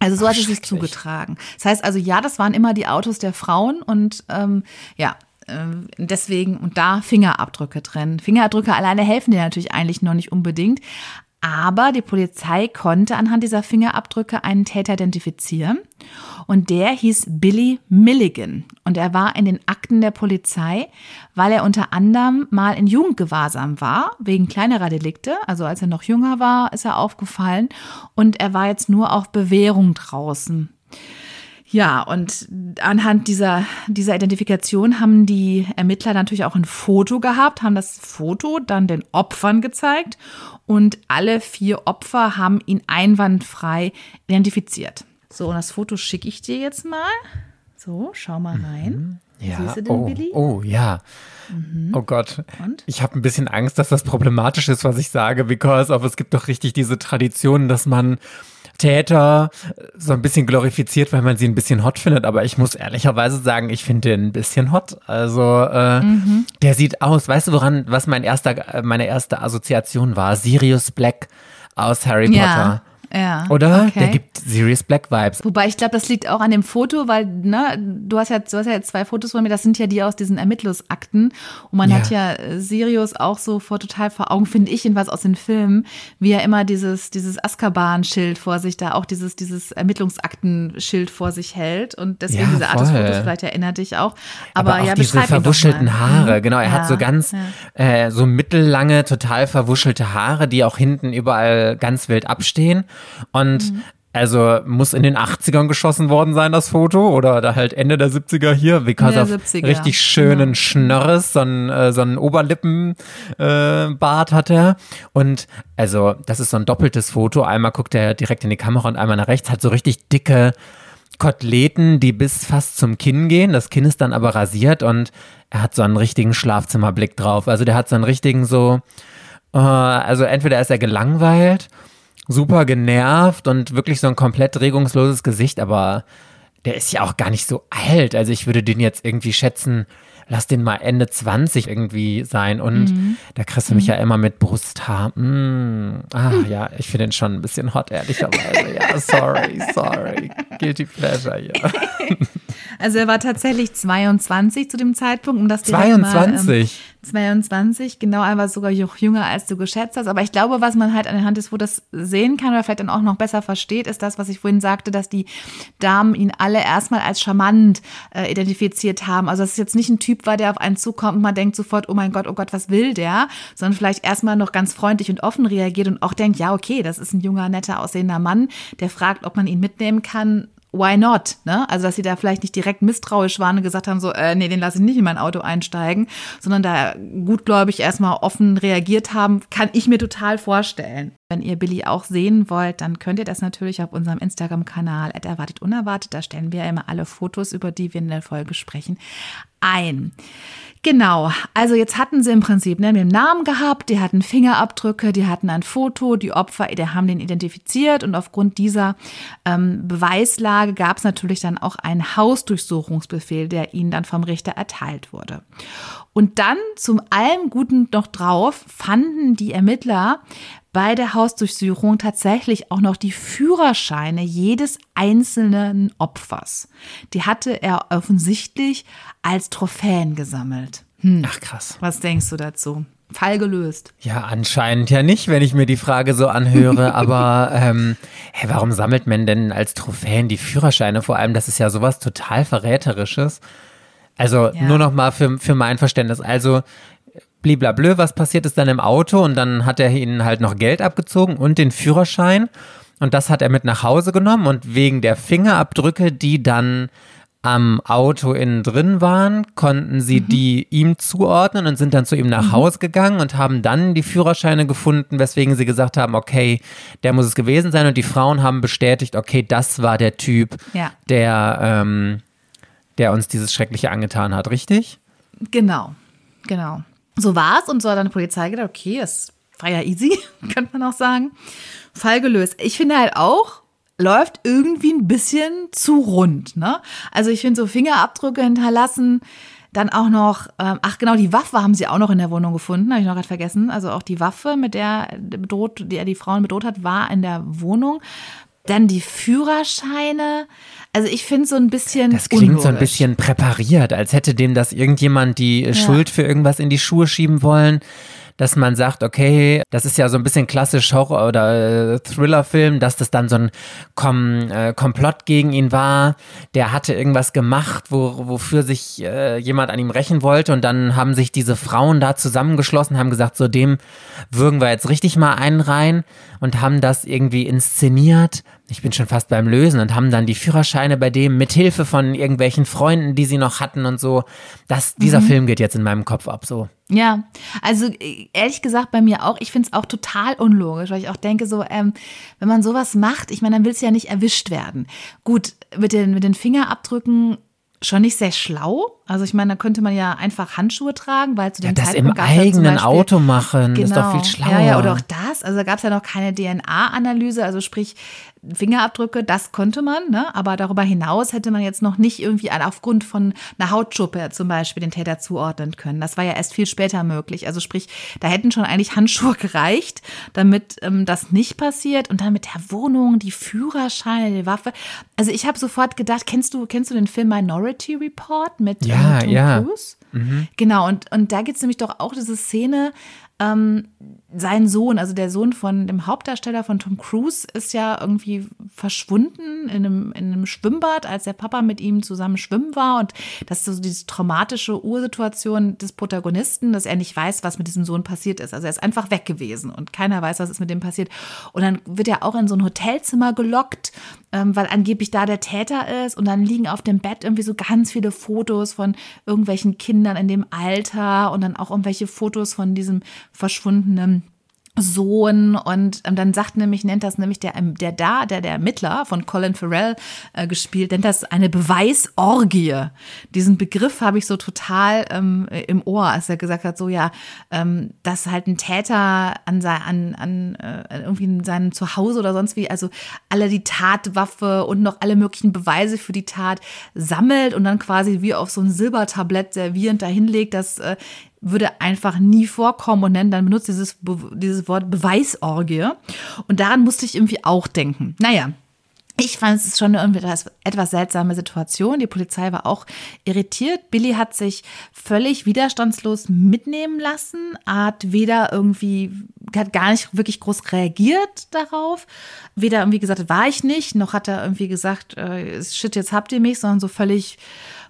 Also so Ach, hat es sich zugetragen. Das heißt also, ja, das waren immer die Autos der Frauen und ähm, ja, ähm, deswegen und da Fingerabdrücke drin. Fingerabdrücke alleine helfen dir natürlich eigentlich noch nicht unbedingt. Aber die Polizei konnte anhand dieser Fingerabdrücke einen Täter identifizieren. Und der hieß Billy Milligan. Und er war in den Akten der Polizei, weil er unter anderem mal in Jugendgewahrsam war, wegen kleinerer Delikte. Also als er noch jünger war, ist er aufgefallen. Und er war jetzt nur auf Bewährung draußen. Ja, und anhand dieser, dieser Identifikation haben die Ermittler natürlich auch ein Foto gehabt, haben das Foto dann den Opfern gezeigt und alle vier Opfer haben ihn einwandfrei identifiziert. So, und das Foto schicke ich dir jetzt mal. So, schau mal rein. Ja, Siehst du den oh, Billy? oh ja. Oh Gott. Und? Ich habe ein bisschen Angst, dass das problematisch ist, was ich sage, because of es gibt doch richtig diese Tradition, dass man Täter so ein bisschen glorifiziert, weil man sie ein bisschen hot findet. Aber ich muss ehrlicherweise sagen, ich finde den ein bisschen hot. Also äh, Mhm. der sieht aus, weißt du, woran, was mein erster, äh, meine erste Assoziation war? Sirius Black aus Harry Ja, Potter. Ja. Oder? okay. Der gibt Sirius Black Vibes. Wobei ich glaube, das liegt auch an dem Foto, weil ne, du hast ja, du hast ja jetzt zwei Fotos von mir, das sind ja die aus diesen Ermittlungsakten. Und man Ja. hat ja äh, Sirius auch so vor total vor Augen, finde ich, jedenfalls aus den Filmen, wie er immer dieses, dieses Azkaban-Schild vor sich, da auch dieses, dieses Ermittlungsaktenschild vor sich hält. Und deswegen Ja, diese Art des. Fotos vielleicht erinnert dich auch. Aber, Aber, auch ja, diese verwuschelten. Haare, genau. Er Ja, hat so ganz, äh, so mittellange, total verwuschelte Haare, die auch hinten überall ganz wild abstehen. Und Mhm. also muss in den 80ern geschossen worden sein, das Foto, oder da halt Ende der 70er hier, because der of 70er, richtig schönen genau. Schnörres, so einen, äh, so einen Oberlippenbart äh, hat er. Und also, das ist so ein doppeltes Foto. Einmal guckt er direkt in die Kamera und einmal nach rechts, hat so richtig dicke Koteletten, die bis fast zum Kinn gehen. Das Kinn ist dann aber rasiert und er hat so einen richtigen Schlafzimmerblick drauf. Also der hat so einen richtigen so, äh, also entweder ist er gelangweilt super genervt und wirklich so ein komplett regungsloses Gesicht, aber der ist ja auch gar nicht so alt. Also ich würde den jetzt irgendwie schätzen, lass den mal Ende 20 irgendwie sein. Und mhm. da kriegst du mich mhm. ja immer mit Brusthaar. Mm. Ah, ja, ich finde den schon ein bisschen hot, ehrlicherweise. Ja, sorry, sorry. Guilty pleasure, ja. [LAUGHS] Also er war tatsächlich 22 zu dem Zeitpunkt, um das 22? Mal, ähm, 22, genau, er war sogar jünger, als du geschätzt hast. Aber ich glaube, was man halt anhand des Fotos sehen kann oder vielleicht dann auch noch besser versteht, ist das, was ich vorhin sagte, dass die Damen ihn alle erstmal als charmant äh, identifiziert haben. Also dass es jetzt nicht ein Typ war, der auf einen zukommt und man denkt sofort, oh mein Gott, oh Gott, was will der? Sondern vielleicht erstmal noch ganz freundlich und offen reagiert und auch denkt, ja, okay, das ist ein junger, netter, aussehender Mann, der fragt, ob man ihn mitnehmen kann why not? Ne? Also, dass sie da vielleicht nicht direkt misstrauisch waren und gesagt haben, so, äh, nee, den lasse ich nicht in mein Auto einsteigen, sondern da gutgläubig erstmal offen reagiert haben, kann ich mir total vorstellen. Wenn ihr Billy auch sehen wollt, dann könnt ihr das natürlich auf unserem Instagram-Kanal erwartet unerwartet. Da stellen wir immer alle Fotos, über die wir in der Folge sprechen, ein. Genau, also jetzt hatten sie im Prinzip ne, einen Namen gehabt, die hatten Fingerabdrücke, die hatten ein Foto, die Opfer, die haben den identifiziert und aufgrund dieser ähm, Beweislage gab es natürlich dann auch einen Hausdurchsuchungsbefehl, der ihnen dann vom Richter erteilt wurde. Und dann zum allem Guten noch drauf fanden die Ermittler bei der Hausdurchsuchung tatsächlich auch noch die Führerscheine jedes einzelnen Opfers. Die hatte er offensichtlich als Trophäen gesammelt. Hm. Ach krass. Was denkst du dazu? Fall gelöst. Ja, anscheinend ja nicht, wenn ich mir die Frage so anhöre. [LAUGHS] aber ähm, hey, warum sammelt man denn als Trophäen die Führerscheine? Vor allem, das ist ja sowas total Verräterisches. Also ja. nur noch mal für, für mein Verständnis. Also bliblablö, was passiert ist dann im Auto und dann hat er ihnen halt noch Geld abgezogen und den Führerschein und das hat er mit nach Hause genommen und wegen der Fingerabdrücke, die dann am Auto innen drin waren, konnten sie mhm. die ihm zuordnen und sind dann zu ihm nach mhm. Hause gegangen und haben dann die Führerscheine gefunden, weswegen sie gesagt haben, okay, der muss es gewesen sein und die Frauen haben bestätigt, okay, das war der Typ, ja. der, ähm, der uns dieses Schreckliche angetan hat, richtig? Genau, genau. So war es und so hat dann die Polizei gedacht, okay, das war ja easy, [LAUGHS] könnte man auch sagen. Fall gelöst. Ich finde halt auch, läuft irgendwie ein bisschen zu rund. Ne? Also ich finde so Fingerabdrücke hinterlassen, dann auch noch, ähm, ach genau, die Waffe haben sie auch noch in der Wohnung gefunden, habe ich noch gerade vergessen. Also auch die Waffe, mit der bedroht, die er die Frauen bedroht hat, war in der Wohnung. Dann die Führerscheine. Also ich finde so ein bisschen. Das klingt unlogisch. so ein bisschen präpariert, als hätte dem das irgendjemand die ja. Schuld für irgendwas in die Schuhe schieben wollen dass man sagt, okay, das ist ja so ein bisschen klassisch Horror- oder äh, Thriller-Film, dass das dann so ein Kom äh, Komplott gegen ihn war. Der hatte irgendwas gemacht, wo, wofür sich äh, jemand an ihm rächen wollte und dann haben sich diese Frauen da zusammengeschlossen, haben gesagt, so dem würgen wir jetzt richtig mal einen rein und haben das irgendwie inszeniert ich bin schon fast beim Lösen und haben dann die Führerscheine bei dem mit Hilfe von irgendwelchen Freunden, die sie noch hatten und so. Das, dieser mhm. Film geht jetzt in meinem Kopf ab so. Ja, also ehrlich gesagt bei mir auch, ich finde es auch total unlogisch, weil ich auch denke, so, ähm, wenn man sowas macht, ich meine, dann will es ja nicht erwischt werden. Gut, mit den, mit den Fingerabdrücken schon nicht sehr schlau. Also ich meine, da könnte man ja einfach Handschuhe tragen, weil zu dem ja, das Zeitpunkt im eigenen Beispiel, Auto machen genau, ist doch viel schlauer. Ja, ja, oder auch das. Also da gab es ja noch keine DNA-Analyse, also sprich Fingerabdrücke, das konnte man, ne? aber darüber hinaus hätte man jetzt noch nicht irgendwie aufgrund von einer Hautschuppe zum Beispiel den Täter zuordnen können. Das war ja erst viel später möglich. Also sprich, da hätten schon eigentlich Handschuhe [LAUGHS] gereicht, damit ähm, das nicht passiert. Und dann mit der Wohnung, die Führerscheine, die Waffe. Also ich habe sofort gedacht, kennst du, kennst du den Film Minority Report mit ja, ähm, Tom ja. Cruise? Mhm. Genau, und, und da gibt es nämlich doch auch diese Szene, ähm, sein Sohn, also der Sohn von dem Hauptdarsteller von Tom Cruise, ist ja irgendwie verschwunden in einem, in einem Schwimmbad, als der Papa mit ihm zusammen schwimmen war. Und das ist so diese traumatische Ursituation des Protagonisten, dass er nicht weiß, was mit diesem Sohn passiert ist. Also er ist einfach weg gewesen und keiner weiß, was ist mit dem passiert. Und dann wird er auch in so ein Hotelzimmer gelockt, ähm, weil angeblich da der Täter ist. Und dann liegen auf dem Bett irgendwie so ganz viele Fotos von irgendwelchen Kindern in dem Alter und dann auch irgendwelche Fotos von diesem verschwundenen Sohn und ähm, dann sagt nämlich, nennt das nämlich der, ähm, der da, der, der Ermittler von Colin Farrell äh, gespielt, nennt das eine Beweisorgie. Diesen Begriff habe ich so total ähm, im Ohr, als er gesagt hat, so ja, ähm, dass halt ein Täter an, an, an äh, irgendwie in seinem Zuhause oder sonst wie, also alle die Tatwaffe und noch alle möglichen Beweise für die Tat sammelt und dann quasi wie auf so ein Silbertablett servierend dahinlegt, dass äh, würde einfach nie vorkommen und dann benutzt dieses, dieses Wort Beweisorgie. Und daran musste ich irgendwie auch denken. Naja, ich fand es schon eine etwas seltsame Situation. Die Polizei war auch irritiert. Billy hat sich völlig widerstandslos mitnehmen lassen, hat weder irgendwie, hat gar nicht wirklich groß reagiert darauf. Weder irgendwie gesagt, war ich nicht, noch hat er irgendwie gesagt, äh, shit, jetzt habt ihr mich, sondern so völlig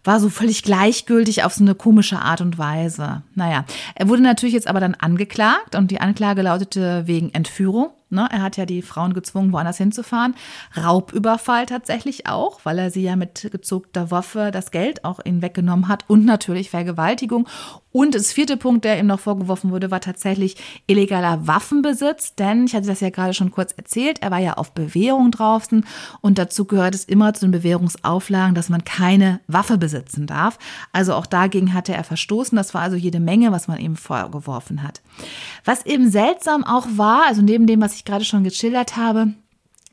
war so völlig gleichgültig auf so eine komische Art und Weise. Naja, er wurde natürlich jetzt aber dann angeklagt und die Anklage lautete wegen Entführung Ne? Er hat ja die Frauen gezwungen, woanders hinzufahren. Raubüberfall tatsächlich auch, weil er sie ja mit gezogter Waffe das Geld auch ihnen weggenommen hat und natürlich Vergewaltigung. Und das vierte Punkt, der ihm noch vorgeworfen wurde, war tatsächlich illegaler Waffenbesitz, denn ich hatte das ja gerade schon kurz erzählt, er war ja auf Bewährung draußen und dazu gehört es immer zu den Bewährungsauflagen, dass man keine Waffe besitzen darf. Also auch dagegen hatte er verstoßen. Das war also jede Menge, was man ihm vorgeworfen hat. Was eben seltsam auch war, also neben dem, was ich gerade schon geschildert habe,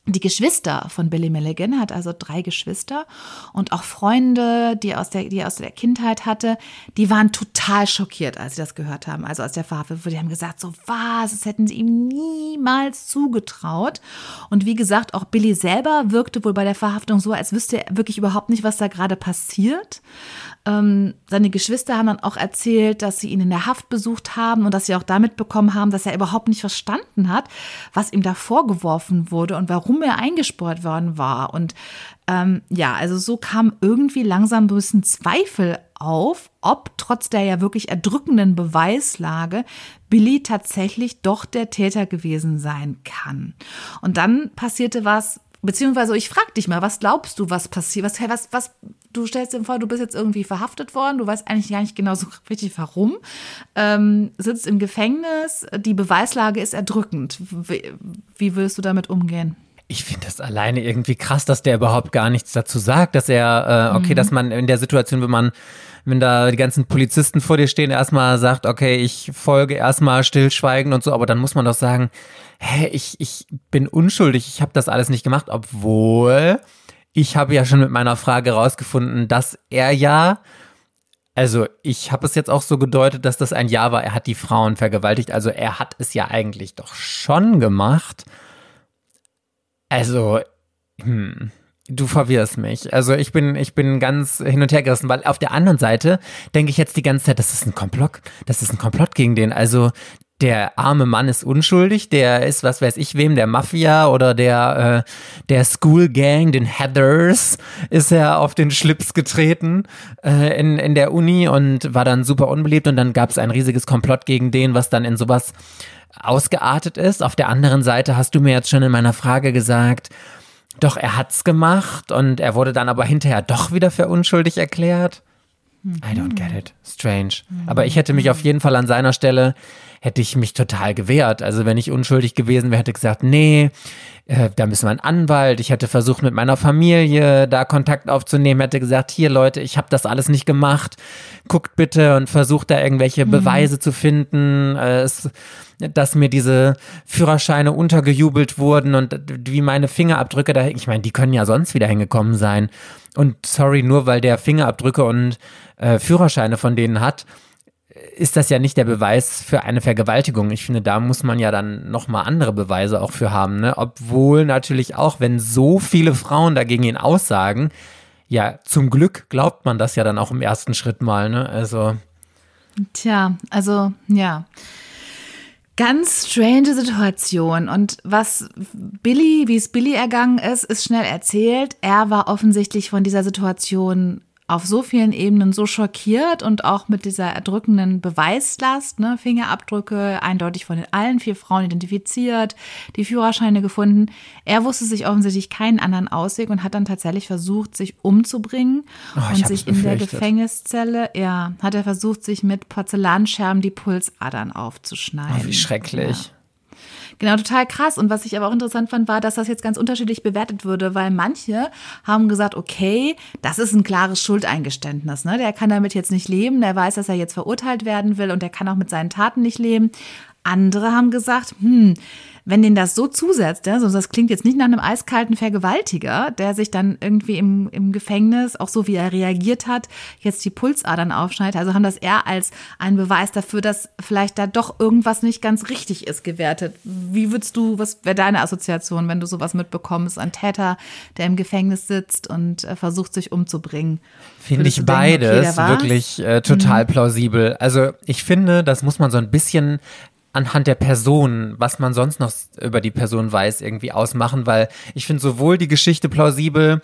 die Geschwister von Billy Milligan hat also drei Geschwister und auch Freunde, die aus der, die aus der Kindheit hatte, die waren total schockiert, als sie das gehört haben. Also aus der Verhaftung, die haben gesagt, so was, das hätten sie ihm niemals zugetraut. Und wie gesagt, auch Billy selber wirkte wohl bei der Verhaftung so, als wüsste er wirklich überhaupt nicht, was da gerade passiert. Ähm, seine Geschwister haben dann auch erzählt, dass sie ihn in der Haft besucht haben und dass sie auch damit bekommen haben, dass er überhaupt nicht verstanden hat, was ihm da vorgeworfen wurde und warum er eingesperrt worden war. Und ähm, ja, also so kam irgendwie langsam ein bisschen Zweifel auf, ob trotz der ja wirklich erdrückenden Beweislage Billy tatsächlich doch der Täter gewesen sein kann. Und dann passierte was, beziehungsweise ich frag dich mal, was glaubst du, was passiert, was, was, was du stellst dir vor, du bist jetzt irgendwie verhaftet worden, du weißt eigentlich gar nicht genau so [LAUGHS] richtig warum, ähm, sitzt im Gefängnis, die Beweislage ist erdrückend. Wie, wie würdest du damit umgehen? Ich finde das alleine irgendwie krass, dass der überhaupt gar nichts dazu sagt, dass er, äh, okay, mhm. dass man in der Situation, wenn man wenn da die ganzen Polizisten vor dir stehen, erstmal sagt, okay, ich folge erstmal stillschweigen und so, aber dann muss man doch sagen, hä, ich, ich bin unschuldig, ich habe das alles nicht gemacht, obwohl ich habe ja schon mit meiner Frage rausgefunden, dass er ja, also ich habe es jetzt auch so gedeutet, dass das ein Ja war, er hat die Frauen vergewaltigt, also er hat es ja eigentlich doch schon gemacht. Also, hm, du verwirrst mich. Also ich bin, ich bin ganz hin und her gerissen, weil auf der anderen Seite denke ich jetzt die ganze Zeit, das ist ein Komplott, das ist ein Komplott gegen den. Also der arme Mann ist unschuldig, der ist, was weiß ich wem, der Mafia oder der, äh, der School Gang, den Heathers, ist er auf den Schlips getreten äh, in, in der Uni und war dann super unbeliebt und dann gab es ein riesiges Komplott gegen den, was dann in sowas ausgeartet ist. Auf der anderen Seite hast du mir jetzt schon in meiner Frage gesagt, doch, er hat's gemacht und er wurde dann aber hinterher doch wieder für unschuldig erklärt. I don't get it. Strange. Aber ich hätte mich auf jeden Fall an seiner Stelle hätte ich mich total gewehrt. Also wenn ich unschuldig gewesen wäre, hätte ich gesagt, nee, äh, da müssen wir einen Anwalt. Ich hätte versucht, mit meiner Familie da Kontakt aufzunehmen, hätte gesagt, hier Leute, ich habe das alles nicht gemacht. Guckt bitte und versucht da irgendwelche mhm. Beweise zu finden. Äh, es, dass mir diese Führerscheine untergejubelt wurden und wie meine Fingerabdrücke da, ich meine, die können ja sonst wieder hingekommen sein. Und sorry, nur weil der Fingerabdrücke und äh, Führerscheine von denen hat, ist das ja nicht der Beweis für eine Vergewaltigung. Ich finde, da muss man ja dann nochmal andere Beweise auch für haben. Ne? Obwohl natürlich auch, wenn so viele Frauen dagegen ihn aussagen, ja, zum Glück glaubt man das ja dann auch im ersten Schritt mal. Ne? Also. Tja, also ja. Ganz strange Situation. Und was Billy, wie es Billy ergangen ist, ist schnell erzählt. Er war offensichtlich von dieser Situation auf so vielen Ebenen so schockiert und auch mit dieser erdrückenden Beweislast, ne, Fingerabdrücke eindeutig von den allen vier Frauen identifiziert, die Führerscheine gefunden. Er wusste sich offensichtlich keinen anderen Ausweg und hat dann tatsächlich versucht, sich umzubringen oh, und sich in der Gefängniszelle, ja, hat er versucht, sich mit Porzellanscherben die Pulsadern aufzuschneiden. Oh, wie schrecklich. Ja. Genau, total krass. Und was ich aber auch interessant fand, war, dass das jetzt ganz unterschiedlich bewertet würde, weil manche haben gesagt, okay, das ist ein klares Schuldeingeständnis. Ne? Der kann damit jetzt nicht leben, der weiß, dass er jetzt verurteilt werden will und der kann auch mit seinen Taten nicht leben. Andere haben gesagt, hm, wenn den das so zusetzt, ja, so das klingt jetzt nicht nach einem eiskalten Vergewaltiger, der sich dann irgendwie im, im Gefängnis, auch so wie er reagiert hat, jetzt die Pulsadern aufschneidet. Also haben das eher als einen Beweis dafür, dass vielleicht da doch irgendwas nicht ganz richtig ist, gewertet. Wie würdest du, was wäre deine Assoziation, wenn du sowas mitbekommst? Ein Täter, der im Gefängnis sitzt und äh, versucht, sich umzubringen. Finde ich beides okay, wirklich äh, total mhm. plausibel. Also ich finde, das muss man so ein bisschen anhand der Person, was man sonst noch über die Person weiß, irgendwie ausmachen, weil ich finde sowohl die Geschichte plausibel,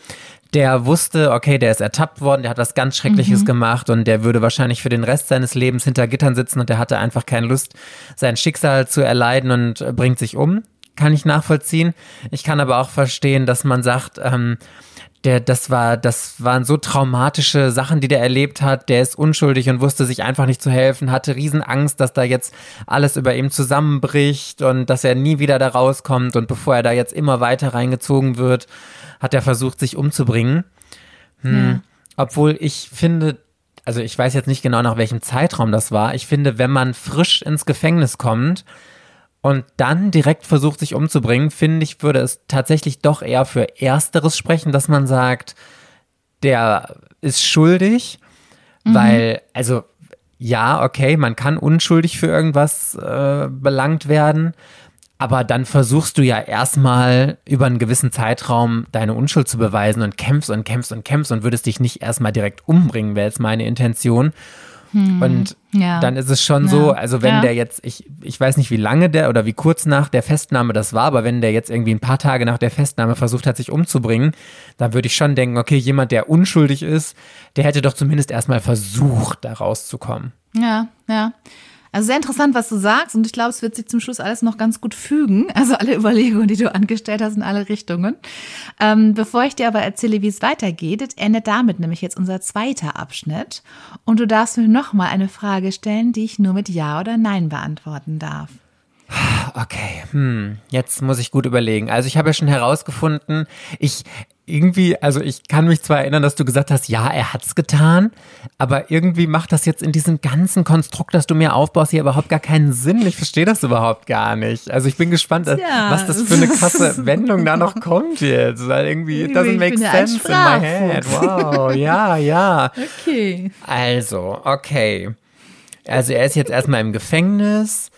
der wusste, okay, der ist ertappt worden, der hat was ganz Schreckliches mhm. gemacht und der würde wahrscheinlich für den Rest seines Lebens hinter Gittern sitzen und der hatte einfach keine Lust, sein Schicksal zu erleiden und bringt sich um. Kann ich nachvollziehen. Ich kann aber auch verstehen, dass man sagt, ähm, der, das war, das waren so traumatische Sachen, die der erlebt hat. Der ist unschuldig und wusste sich einfach nicht zu helfen, hatte Riesenangst, dass da jetzt alles über ihm zusammenbricht und dass er nie wieder da rauskommt. Und bevor er da jetzt immer weiter reingezogen wird, hat er versucht, sich umzubringen. Hm. Ja. Obwohl ich finde, also ich weiß jetzt nicht genau, nach welchem Zeitraum das war. Ich finde, wenn man frisch ins Gefängnis kommt, und dann direkt versucht, sich umzubringen, finde ich, würde es tatsächlich doch eher für Ersteres sprechen, dass man sagt, der ist schuldig, mhm. weil, also ja, okay, man kann unschuldig für irgendwas äh, belangt werden, aber dann versuchst du ja erstmal über einen gewissen Zeitraum deine Unschuld zu beweisen und kämpfst und kämpfst und kämpfst und würdest dich nicht erstmal direkt umbringen, wäre jetzt meine Intention. Hm, und ja. dann ist es schon ja. so, also wenn ja. der jetzt, ich, ich weiß nicht, wie lange der oder wie kurz nach der Festnahme das war, aber wenn der jetzt irgendwie ein paar Tage nach der Festnahme versucht hat, sich umzubringen, dann würde ich schon denken, okay, jemand, der unschuldig ist, der hätte doch zumindest erstmal versucht, da rauszukommen. Ja, ja. Also sehr interessant, was du sagst und ich glaube, es wird sich zum Schluss alles noch ganz gut fügen. Also alle Überlegungen, die du angestellt hast in alle Richtungen. Ähm, bevor ich dir aber erzähle, wie es weitergeht, endet damit nämlich jetzt unser zweiter Abschnitt und du darfst mir nochmal eine Frage stellen, die ich nur mit Ja oder Nein beantworten darf. Okay, hm, jetzt muss ich gut überlegen. Also ich habe ja schon herausgefunden, ich irgendwie, also ich kann mich zwar erinnern, dass du gesagt hast, ja, er hat's getan, aber irgendwie macht das jetzt in diesem ganzen Konstrukt, das du mir aufbaust, hier überhaupt gar keinen Sinn. Ich verstehe das überhaupt gar nicht. Also ich bin gespannt, ja. was das für eine krasse [LAUGHS] Wendung da noch kommt jetzt, weil irgendwie it doesn't make sense in my head. Wow, ja, ja. Okay. Also, okay. Also er ist jetzt erstmal im Gefängnis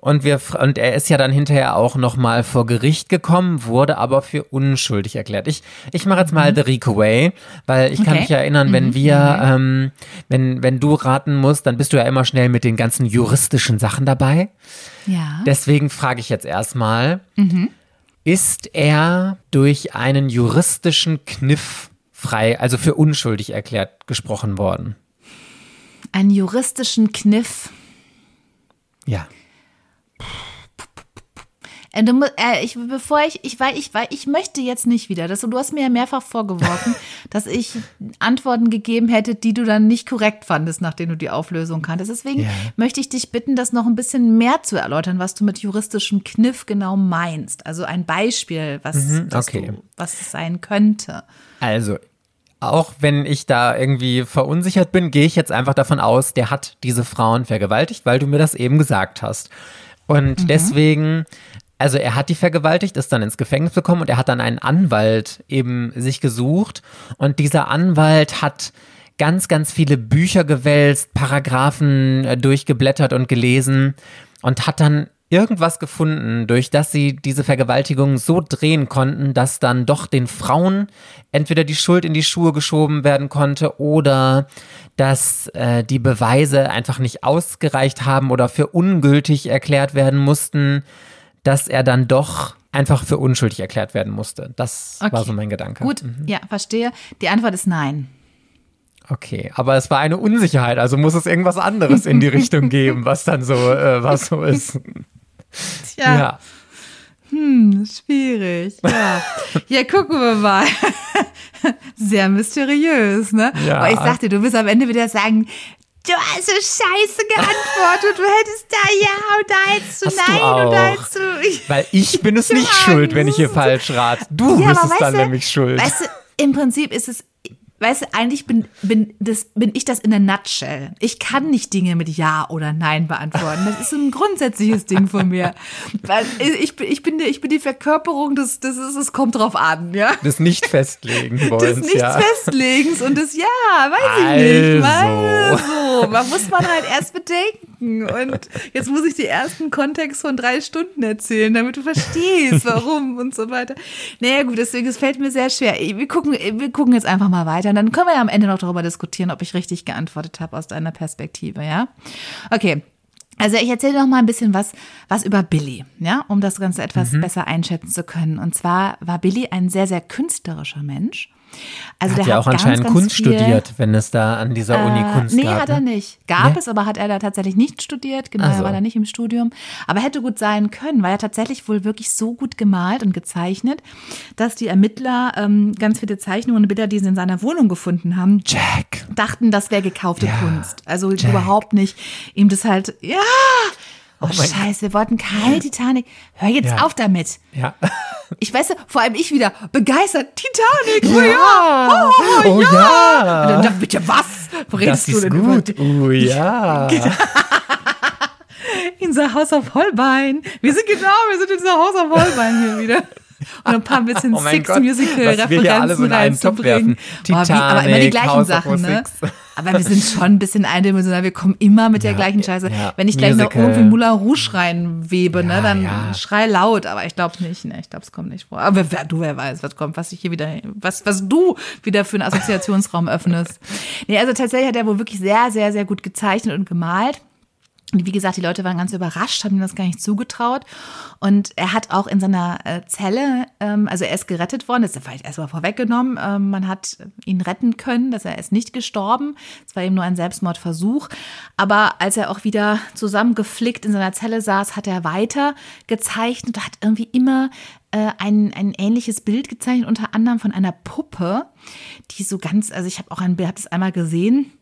und, wir, und er ist ja dann hinterher auch nochmal vor Gericht gekommen, wurde aber für unschuldig erklärt. Ich, ich mache jetzt mal mhm. The Rico Way, weil ich okay. kann mich erinnern, wenn mhm. wir, mhm. ähm, wenn, wenn du raten musst, dann bist du ja immer schnell mit den ganzen juristischen Sachen dabei. Ja. Deswegen frage ich jetzt erstmal, mhm. ist er durch einen juristischen Kniff frei, also für unschuldig erklärt, gesprochen worden? Einen juristischen Kniff? Ja. Äh, du, äh, ich, bevor ich, ich, weil ich, weil ich möchte jetzt nicht wieder, dass du, du hast mir ja mehrfach vorgeworfen, [LAUGHS] dass ich Antworten gegeben hätte, die du dann nicht korrekt fandest, nachdem du die Auflösung kanntest. Deswegen yeah. möchte ich dich bitten, das noch ein bisschen mehr zu erläutern, was du mit juristischem Kniff genau meinst. Also ein Beispiel, was, mhm, okay. du, was es sein könnte. Also, auch wenn ich da irgendwie verunsichert bin, gehe ich jetzt einfach davon aus, der hat diese Frauen vergewaltigt, weil du mir das eben gesagt hast. Und mhm. deswegen, also er hat die vergewaltigt, ist dann ins Gefängnis gekommen und er hat dann einen Anwalt eben sich gesucht. Und dieser Anwalt hat ganz, ganz viele Bücher gewälzt, Paragraphen äh, durchgeblättert und gelesen und hat dann irgendwas gefunden, durch das sie diese Vergewaltigung so drehen konnten, dass dann doch den Frauen entweder die Schuld in die Schuhe geschoben werden konnte oder dass äh, die Beweise einfach nicht ausgereicht haben oder für ungültig erklärt werden mussten, dass er dann doch einfach für unschuldig erklärt werden musste. Das okay. war so mein Gedanke. Gut, mhm. ja, verstehe. Die Antwort ist nein. Okay, aber es war eine Unsicherheit, also muss es irgendwas anderes in die [LAUGHS] Richtung geben, was dann so, äh, was so ist. Tja. Ja. Hm, schwierig. Ja. [LAUGHS] ja, gucken wir mal. [LAUGHS] Sehr mysteriös, ne? Ja. Aber ich sagte, du wirst am Ende wieder sagen, Du hast so scheiße geantwortet. Du hättest da ja und da hättest du Hast nein du und da hättest du. Weil ich bin es [LAUGHS] Ich nicht schuld, wenn ich hier falsch rate. Du Ja, bist es dann du, nämlich schuld. Weißt du, im Prinzip ist es, weißt du, eigentlich bin, bin, das, bin ich das in der Nutshell. Ich kann nicht Dinge mit Ja oder Nein beantworten. Das ist so ein grundsätzliches Ding von mir. Weil ich, bin- ich, bin, die- ich bin die Verkörperung des, des, des es kommt drauf an, ja. das nicht festlegen Des wollen. Nichts Ja. Festlegens und das Ja, weiß ich nicht. Also. Also, man muss man halt erst bedenken. Und jetzt muss ich die ersten Kontext von drei Stunden erzählen, damit du verstehst, warum und so weiter. Naja, gut, deswegen, es fällt mir sehr schwer. Wir gucken, wir gucken jetzt einfach mal weiter. Und dann können wir ja am Ende noch darüber diskutieren, ob ich richtig geantwortet habe aus deiner Perspektive, ja? Okay. Also ich erzähle noch mal ein bisschen was, was über Billy, ja, um das Ganze etwas Mhm. besser einschätzen zu können. Und zwar war Billy ein sehr, sehr künstlerischer Mensch. Also Hat der ja hat auch ganz, anscheinend ganz Kunst viel, studiert, wenn es da an dieser Uni äh, Kunst nee, gab. hat er ne? nicht. Gab Nee? es, aber hat er da tatsächlich nicht studiert. Genau, Ach er war da nicht im Studium. Aber hätte gut sein können, weil er tatsächlich wohl wirklich so gut gemalt und gezeichnet, dass die Ermittler ähm, ganz viele Zeichnungen und Bilder, die sie in seiner Wohnung gefunden haben, Jack. dachten, das wäre gekaufte Ja, Kunst. Also Jack. überhaupt nicht. Ihm das halt, ja. Oh, mein Scheiße, wir wollten keine Titanic. Hör jetzt Ja. auf damit. Ja. [LAUGHS] Ich weiß, vor allem ich wieder begeistert. Titanic, oh ja. Ja. Oh, Oh ja. ja. Und dann dachte bitte was? Wo redest Das du ist denn über gut. Oh ja. [LAUGHS] unser Haus auf Holbein? Wir sind genau, wir sind unser Haus auf Holbein hier wieder. Und ein paar bisschen [LAUGHS] Oh Six Musical was wir hier alle so in einen Referenzen Topf werfen. reinzubringen. Boah, wie, aber immer die Titanic, gleichen House Sachen, ne? Six. Aber wir sind schon ein bisschen eindimensional. Wir kommen immer mit der gleichen Scheiße. ja, Wenn ich gleich noch Musical. irgendwie Moulin Rouge reinwebe, ne, Ja, dann ja. schrei laut. Aber ich glaube nicht, ne, ich glaube, es kommt nicht vor. Aber wer, du, wer weiß, was kommt, was ich hier wieder, was, was du wieder für einen Assoziationsraum öffnest. Nee, also tatsächlich hat er wohl wirklich sehr, sehr, sehr gut gezeichnet und gemalt. Und wie gesagt, die Leute waren ganz überrascht, haben ihm das gar nicht zugetraut. Und er hat auch in seiner äh, Zelle, ähm, also er ist gerettet worden, das ist vielleicht erstmal vorweggenommen, ähm, man hat ihn retten können, dass er ist nicht gestorben. Es war eben nur ein Selbstmordversuch. Aber als er auch wieder zusammengeflickt in seiner Zelle saß, hat er weiter gezeichnet, hat irgendwie immer äh, ein, ein ähnliches Bild gezeichnet, unter anderem von einer Puppe, die so ganz, also ich habe auch ein Bild, habe das einmal gesehen,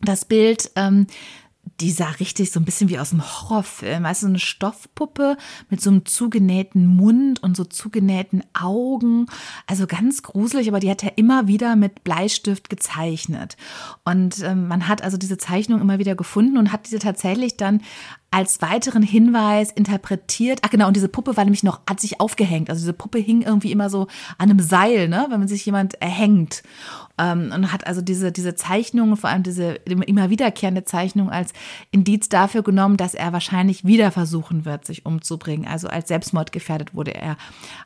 das Bild, ähm, die sah richtig so ein bisschen wie aus einem Horrorfilm. Weißt du, so eine Stoffpuppe mit so einem zugenähten Mund und so zugenähten Augen. Also ganz gruselig, aber die hat er immer wieder mit Bleistift gezeichnet. Und ähm, man hat also diese Zeichnung immer wieder gefunden und hat diese tatsächlich dann als weiteren Hinweis interpretiert. Ach genau, und diese Puppe war nämlich noch, hat sich aufgehängt. Also diese Puppe hing irgendwie immer so an einem Seil, ne, wenn man sich jemand erhängt. Ähm, und hat also diese, diese Zeichnung, vor allem diese immer wiederkehrende Zeichnung als Indiz dafür genommen, dass er wahrscheinlich wieder versuchen wird, sich umzubringen. Also als selbstmordgefährdet wurde er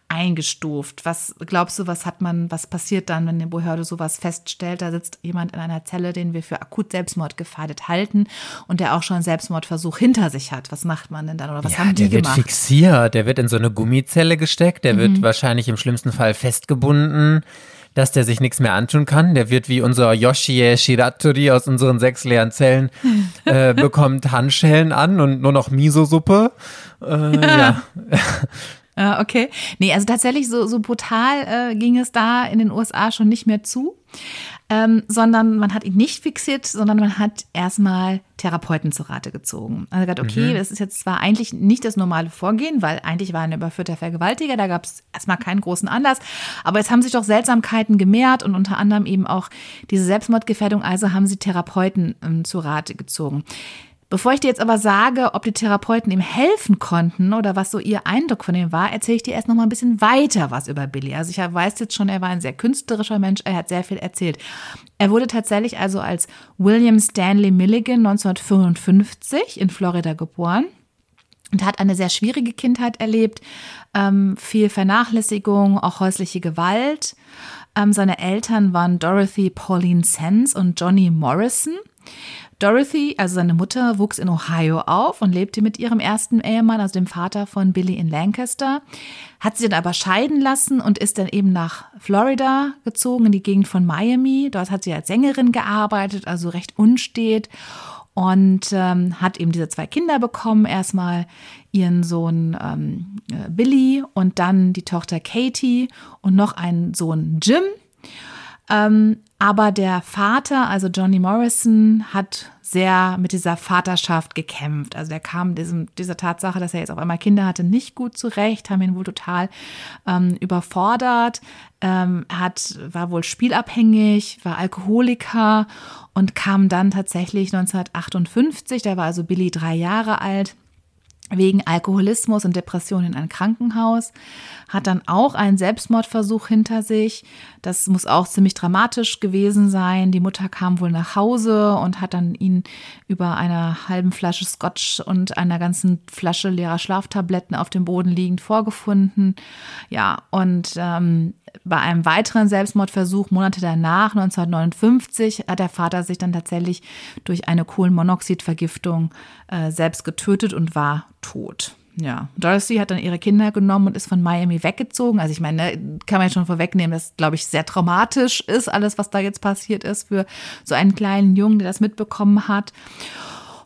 eingestuft. Was glaubst du, was hat man, was passiert dann, wenn eine Behörde sowas feststellt? Da sitzt jemand in einer Zelle, den wir für akut selbstmordgefährdet halten und der auch schon einen Selbstmordversuch hinter sich hat. Was macht man denn dann oder was Ja, haben die der wird gemacht? Mhm. fixiert, der wird in so eine Gummizelle gesteckt, der wird wahrscheinlich im schlimmsten Fall festgebunden, dass der sich nichts mehr antun kann. Der wird wie unser Yoshie Shiratori aus unseren sechs leeren Zellen, [LAUGHS] äh, bekommt Handschellen an und nur noch Miso-Suppe. Äh, [LAUGHS] ja. Ja, okay. Nee, also tatsächlich so, so brutal äh, ging es da in den USA schon nicht mehr zu, ähm, sondern man hat ihn nicht fixiert, sondern man hat erstmal Therapeuten zu Rate gezogen. Also gesagt, okay, das ist jetzt zwar eigentlich nicht das normale Vorgehen, weil eigentlich war ein überführter Vergewaltiger, da gab es erstmal keinen großen Anlass, aber es haben sich doch Seltsamkeiten gemehrt und unter anderem eben auch diese Selbstmordgefährdung, also haben sie Therapeuten ähm, zu Rate gezogen. Bevor ich dir jetzt aber sage, ob die Therapeuten ihm helfen konnten oder was so ihr Eindruck von ihm war, erzähle ich dir erst noch mal ein bisschen weiter was über Billy. Also ich weiß jetzt schon, er war ein sehr künstlerischer Mensch, er hat sehr viel erzählt. Er wurde tatsächlich also als William Stanley Milligan 1955 in Florida geboren und hat eine sehr schwierige Kindheit erlebt, ähm, viel Vernachlässigung, auch häusliche Gewalt. Ähm, seine Eltern waren Dorothy Pauline Sands und Johnny Morrison. Dorothy, also seine Mutter, wuchs in Ohio auf und lebte mit ihrem ersten Ehemann, also dem Vater von Billy in Lancaster, hat sie dann aber scheiden lassen und ist dann eben nach Florida gezogen, in die Gegend von Miami. Dort hat sie als Sängerin gearbeitet, also recht unstet und ähm, hat eben diese zwei Kinder bekommen. Erstmal ihren Sohn ähm, äh, Billy und dann die Tochter Katie und noch einen Sohn Jim. Ähm, aber der Vater, also Johnny Morrison, hat sehr mit dieser Vaterschaft gekämpft. Also der kam diesem, dieser Tatsache, dass er jetzt auf einmal Kinder hatte, nicht gut zurecht, haben ihn wohl total ähm, überfordert. Ähm, hat, war wohl spielabhängig, war Alkoholiker und kam dann tatsächlich 1958, da war also Billy drei Jahre alt, wegen Alkoholismus und Depression in ein Krankenhaus, hat dann auch einen Selbstmordversuch hinter sich. Das muss auch ziemlich dramatisch gewesen sein. Die Mutter kam wohl nach Hause und hat dann ihn über einer halben Flasche Scotch und einer ganzen Flasche leerer Schlaftabletten auf dem Boden liegend vorgefunden. Ja, und ähm, bei einem weiteren Selbstmordversuch Monate danach, 1959, hat der Vater sich dann tatsächlich durch eine Kohlenmonoxidvergiftung äh, selbst getötet und war tot. Ja, Dorothy hat dann ihre Kinder genommen und ist von Miami weggezogen. Also ich meine, kann man ja schon vorwegnehmen, dass, glaube ich, sehr traumatisch ist, alles, was da jetzt passiert ist für so einen kleinen Jungen, der das mitbekommen hat.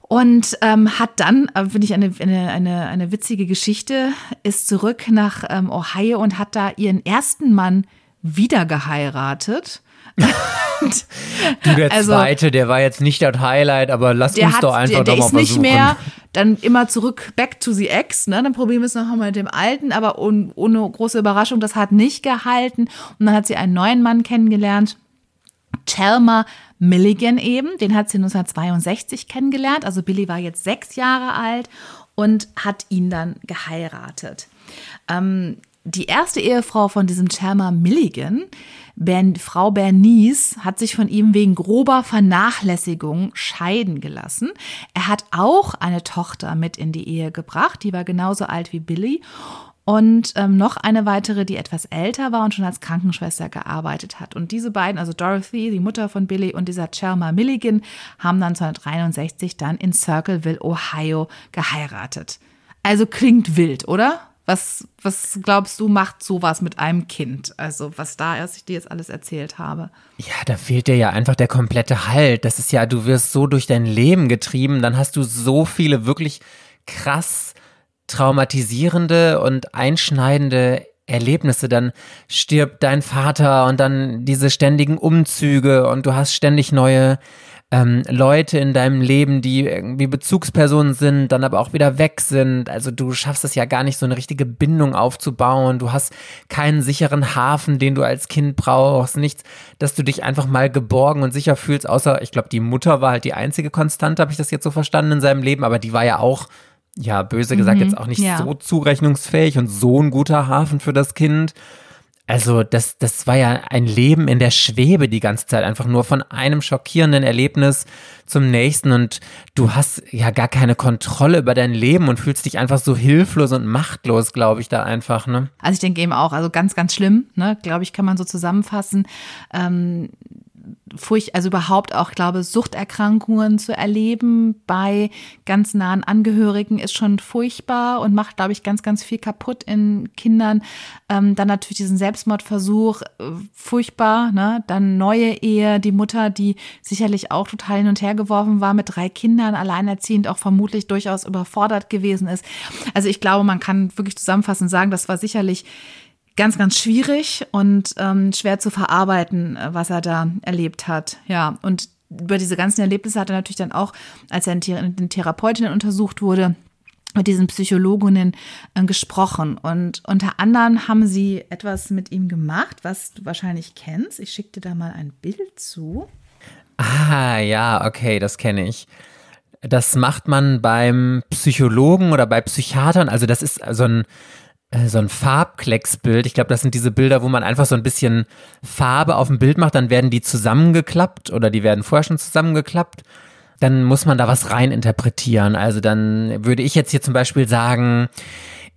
Und ähm, hat dann, äh, finde ich, eine, eine, eine, eine witzige Geschichte, ist zurück nach ähm, Ohio und hat da ihren ersten Mann wieder geheiratet. [LAUGHS] du, der also, zweite, der war jetzt nicht das Highlight, aber lass uns hat, doch einfach der, der doch mal ist nicht mehr dann immer zurück back to the ex, ne? Dann probieren wir es noch mal mit dem alten, aber ohne, ohne große Überraschung, das hat nicht gehalten. Und dann hat sie einen neuen Mann kennengelernt, Chalmer Milligan eben, den hat sie 1962 kennengelernt. Also Billy war jetzt sechs Jahre alt und hat ihn dann geheiratet. Ähm, die erste Ehefrau von diesem Chalmer Milligan, ben, Frau Bernice, hat sich von ihm wegen grober Vernachlässigung scheiden gelassen. Er hat auch eine Tochter mit in die Ehe gebracht, die war genauso alt wie Billy und ähm, noch eine weitere, die etwas älter war und schon als Krankenschwester gearbeitet hat. Und diese beiden, also Dorothy, die Mutter von Billy und dieser Chelma Milligan, haben dann 1963 dann in Circleville, Ohio geheiratet. Also klingt wild, oder? Was, was glaubst du, macht sowas mit einem Kind? Also, was da erst ich dir jetzt alles erzählt habe. Ja, da fehlt dir ja einfach der komplette Halt. Das ist ja, du wirst so durch dein Leben getrieben, dann hast du so viele wirklich krass traumatisierende und einschneidende Erlebnisse, dann stirbt dein Vater und dann diese ständigen Umzüge und du hast ständig neue ähm, Leute in deinem Leben, die irgendwie Bezugspersonen sind, dann aber auch wieder weg sind. Also du schaffst es ja gar nicht, so eine richtige Bindung aufzubauen. Du hast keinen sicheren Hafen, den du als Kind brauchst. Nichts, dass du dich einfach mal geborgen und sicher fühlst, außer, ich glaube, die Mutter war halt die einzige Konstante, habe ich das jetzt so verstanden in seinem Leben, aber die war ja auch ja, böse gesagt, mhm, jetzt auch nicht ja. so zurechnungsfähig und so ein guter Hafen für das Kind. Also, das, das war ja ein Leben in der Schwebe die ganze Zeit, einfach nur von einem schockierenden Erlebnis zum nächsten und du hast ja gar keine Kontrolle über dein Leben und fühlst dich einfach so hilflos und machtlos, glaube ich, da einfach, ne? Also ich denke eben auch, also ganz, ganz schlimm, ne, glaube ich, kann man so zusammenfassen. Ähm, furcht, also überhaupt auch, glaube Suchterkrankungen zu erleben bei ganz nahen Angehörigen ist schon furchtbar und macht, glaube ich, ganz, ganz viel kaputt in Kindern. Ähm, dann natürlich diesen Selbstmordversuch, äh, furchtbar, ne? Dann neue Ehe, die Mutter, die sicherlich auch total hin und her geworfen war mit drei Kindern, alleinerziehend, auch vermutlich durchaus überfordert gewesen ist. Also ich glaube, man kann wirklich zusammenfassend sagen, das war sicherlich ganz, ganz schwierig und ähm, schwer zu verarbeiten, äh, was er da erlebt hat. Ja, und über diese ganzen Erlebnisse hat er natürlich dann auch, als er in den Therapeutinnen untersucht wurde, mit diesen Psychologinnen äh, gesprochen. Und unter anderem haben sie etwas mit ihm gemacht, was du wahrscheinlich kennst. Ich schicke dir da mal ein Bild zu. Ah, ja, okay, das kenne ich. Das macht man beim Psychologen oder bei Psychiatern. Also das ist so ein so ein Farbklecksbild. Ich glaube, das sind diese Bilder, wo man einfach so ein bisschen Farbe auf dem Bild macht, dann werden die zusammengeklappt oder die werden vorher schon zusammengeklappt. Dann muss man da was rein interpretieren. Also dann würde ich jetzt hier zum Beispiel sagen,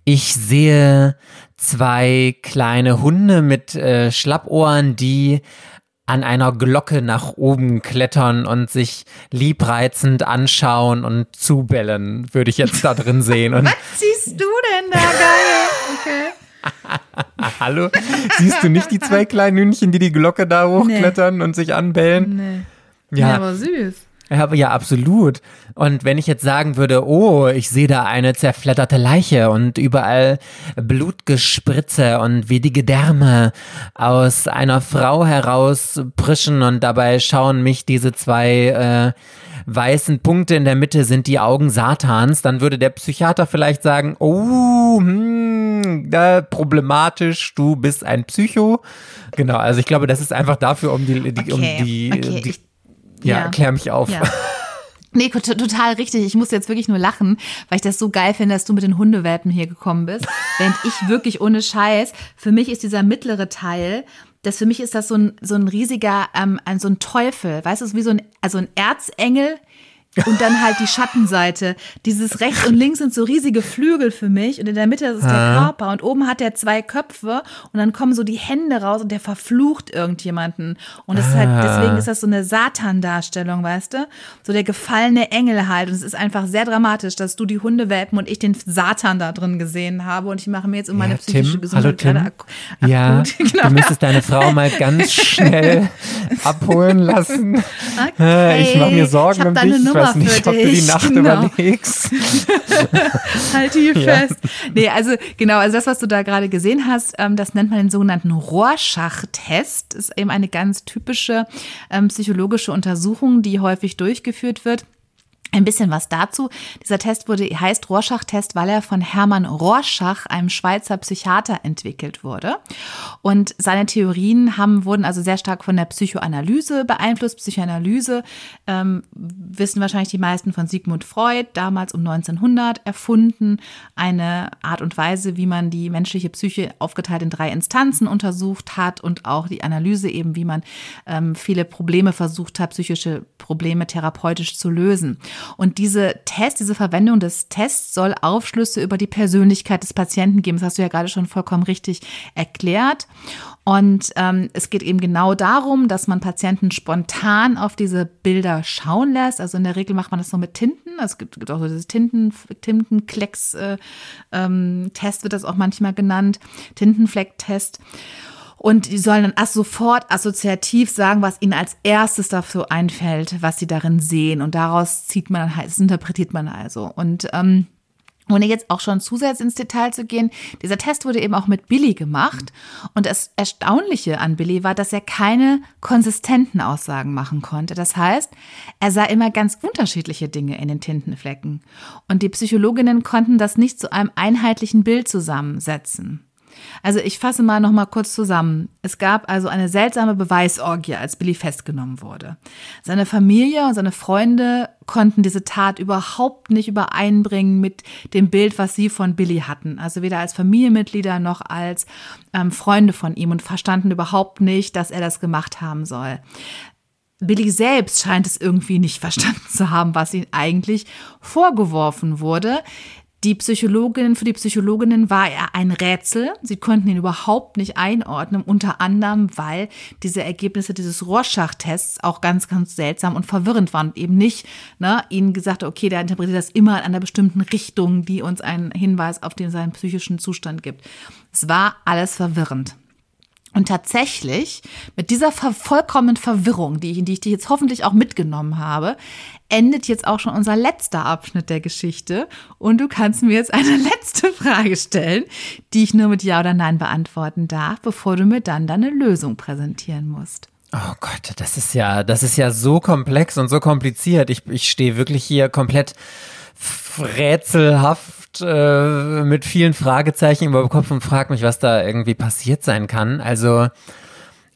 ich sehe zwei kleine Hunde mit äh, Schlappohren, die an einer Glocke nach oben klettern und sich liebreizend anschauen und zubellen, würde ich jetzt da drin sehen. Und [LAUGHS] Siehst du denn da geil? Okay. [LAUGHS] Hallo? Siehst du nicht die zwei kleinen Hühnchen, die die Glocke da hochklettern nee. und sich anbellen? Nee. Ja. ja, aber süß. Ja, ja, absolut. Und wenn ich jetzt sagen würde, oh, ich sehe da eine zerfledderte Leiche und überall Blutgespritze und wie die Gedärme aus einer Frau herausprischen und dabei schauen mich diese zwei äh, weißen Punkte in der Mitte sind die Augen Satans, dann würde der Psychiater vielleicht sagen, oh, hm, da, problematisch, du bist ein Psycho. Genau, also ich glaube, das ist einfach dafür, um die, die Okay, um die, okay, die ja, ja. klär mich auf. Ja. [LAUGHS] Nee, total richtig. Ich muss jetzt wirklich nur lachen, weil ich das so geil finde, dass du mit den Hundewelpen hier gekommen bist. [LAUGHS] Während ich wirklich ohne Scheiß, für mich ist dieser mittlere Teil, das für mich ist das so ein, so ein riesiger, ähm, ein, so ein Teufel. Weißt du, wie so ein, also ein Erzengel. Und dann halt die Schattenseite. Dieses rechts und links sind so riesige Flügel für mich und in der Mitte ist der Körper und oben hat er zwei Köpfe und dann kommen so die Hände raus und der verflucht irgendjemanden. Und das ist halt, deswegen ist das so eine Satan-Darstellung, weißt du? So der gefallene Engel halt. Und es ist einfach sehr dramatisch, dass du die Hundewelpen und ich den Satan da drin gesehen habe und ich mache mir jetzt um meine Ja, psychische Tim, Gesundheit hallo Tim. gerade ak Ja. [LAUGHS] Genau. du müsstest deine Frau mal ganz schnell [LAUGHS] abholen lassen. Okay. Ich mache mir Sorgen um dich. Weiß nicht, für ob du die. Nacht Genau. überlegst. [LAUGHS] Halte hier [LAUGHS] Ja. fest. Nee, also genau, also das, was du da gerade gesehen hast, ähm, das nennt man den sogenannten Rorschach-Test. Ist eben eine ganz typische ähm, psychologische Untersuchung, die häufig durchgeführt wird. Ein bisschen was dazu. Dieser Test wurde, heißt Rorschach-Test, weil er von Hermann Rorschach, einem Schweizer Psychiater, entwickelt wurde. Und seine Theorien haben, wurden also sehr stark von der Psychoanalyse beeinflusst. Psychoanalyse ähm, wissen wahrscheinlich die meisten von Sigmund Freud, damals um 1900 erfunden. Eine Art und Weise, wie man die menschliche Psyche aufgeteilt in drei Instanzen untersucht hat und auch die Analyse eben, wie man ähm, viele Probleme versucht hat, psychische Probleme therapeutisch zu lösen. Und diese Test, diese Verwendung des Tests soll Aufschlüsse über die Persönlichkeit des Patienten geben. Das hast du ja gerade schon vollkommen richtig erklärt. Und ähm, es geht eben genau darum, dass man Patienten spontan auf diese Bilder schauen lässt. Also in der Regel macht man das so mit Tinten. Es gibt, gibt auch so dieses Tinten, Tintenklecks-Test, äh, ähm, wird das auch manchmal genannt. Tintenfleck-Test. Und die sollen dann as- sofort assoziativ sagen, was ihnen als erstes dafür einfällt, was sie darin sehen. Und daraus zieht man halt, das interpretiert man also. Und ähm, ohne jetzt auch schon zusätzlich ins Detail zu gehen, dieser Test wurde eben auch mit Billy gemacht. Und das Erstaunliche an Billy war, dass er keine konsistenten Aussagen machen konnte. Das heißt, er sah immer ganz unterschiedliche Dinge in den Tintenflecken. Und die Psychologinnen konnten das nicht zu einem einheitlichen Bild zusammensetzen. Also ich fasse mal noch mal kurz zusammen. Es gab also eine seltsame Beweisorgie, als Billy festgenommen wurde. Seine Familie und seine Freunde konnten diese Tat überhaupt nicht übereinbringen mit dem Bild, was sie von Billy hatten. Also weder als Familienmitglieder noch als ähm, Freunde von ihm und verstanden überhaupt nicht, dass er das gemacht haben soll. Billy selbst scheint es irgendwie nicht [LAUGHS] verstanden zu haben, was ihm eigentlich vorgeworfen wurde. Die Psychologinnen, für die Psychologinnen war er ein Rätsel. Sie konnten ihn überhaupt nicht einordnen, unter anderem, weil diese Ergebnisse dieses Rorschach-Tests auch ganz, ganz seltsam und verwirrend waren und eben nicht, ne, ihnen gesagt, okay, der interpretiert das immer in einer bestimmten Richtung, die uns einen Hinweis auf den seinen psychischen Zustand gibt. Es war alles verwirrend. Und tatsächlich, mit dieser vollkommenen Verwirrung, die ich, die ich dich jetzt hoffentlich auch mitgenommen habe, endet jetzt auch schon unser letzter Abschnitt der Geschichte. Und du kannst mir jetzt eine [LAUGHS] letzte Frage stellen, die ich nur mit Ja oder Nein beantworten darf, bevor du mir dann deine Lösung präsentieren musst. Oh Gott, das ist ja, das ist ja so komplex und so kompliziert. Ich, ich stehe wirklich hier komplett rätselhaft äh, mit vielen Fragezeichen über dem Kopf und frage mich, was da irgendwie passiert sein kann. Also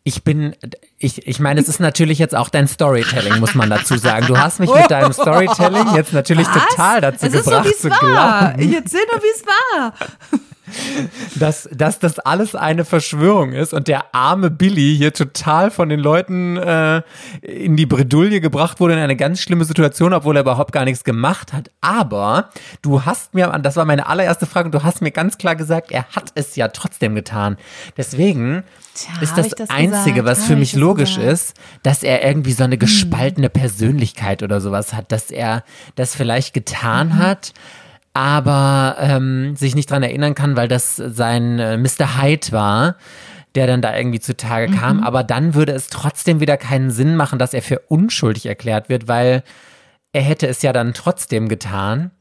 ich bin, ich, ich meine, es ist natürlich jetzt auch dein Storytelling, muss man dazu sagen. Du hast mich mit deinem [LAUGHS] Storytelling jetzt natürlich total dazu es ist so, gebracht wie es zu war. glauben, Ich erzähl nur, wie es war. [LAUGHS] dass, dass das alles eine Verschwörung ist und der arme Billy hier total von den Leuten äh, in die Bredouille gebracht wurde, in eine ganz schlimme Situation, obwohl er überhaupt gar nichts gemacht hat. Aber du hast mir, das war meine allererste Frage, und du hast mir ganz klar gesagt, er hat es ja trotzdem getan. Deswegen Tja, ist das, das Einzige, gesagt? was Hab für ich mich logisch gesagt? ist, dass er irgendwie so Hm. eine gespaltene Persönlichkeit oder sowas hat, dass er das vielleicht getan Mhm. hat, aber ähm, sich nicht dran erinnern kann, weil das sein äh, Mr. Hyde war, der dann da irgendwie zutage kam. Aber dann würde es trotzdem wieder keinen Sinn machen, dass er für unschuldig erklärt wird, weil er hätte es ja dann trotzdem getan.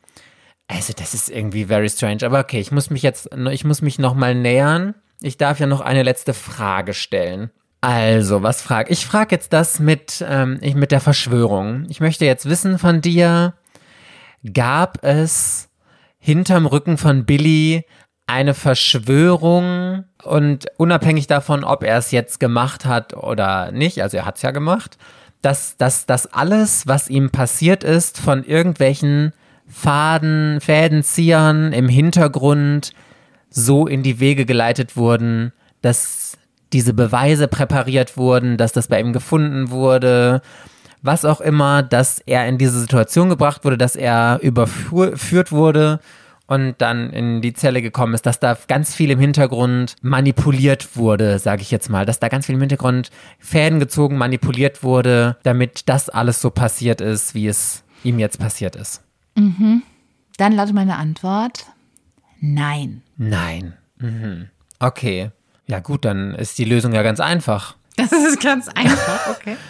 Also das ist irgendwie very strange. Aber okay, ich muss mich jetzt, ich muss mich noch mal nähern. Ich darf ja noch eine letzte Frage stellen. Also, was frag ich? frage jetzt das mit, ähm, ich, mit der Verschwörung. Ich möchte jetzt wissen von dir, gab es hinterm Rücken von Billy eine Verschwörung und unabhängig davon, ob er es jetzt gemacht hat oder nicht, also er hat es ja gemacht, dass, dass, dass alles, was ihm passiert ist, von irgendwelchen Faden, Fädenziehern im Hintergrund so in die Wege geleitet wurden, dass diese Beweise präpariert wurden, dass das bei ihm gefunden wurde, was auch immer, dass er in diese Situation gebracht wurde, dass er überführt wurde und dann in die Zelle gekommen ist, dass da ganz viel im Hintergrund manipuliert wurde, sage ich jetzt mal, dass da ganz viel im Hintergrund Fäden gezogen, manipuliert wurde, damit das alles so passiert ist, wie es ihm jetzt passiert ist. Mhm. Dann lautet meine Antwort nein. Nein. Mhm. Okay. Ja gut, dann ist die Lösung ja ganz einfach. Das ist ganz einfach, okay. [LAUGHS]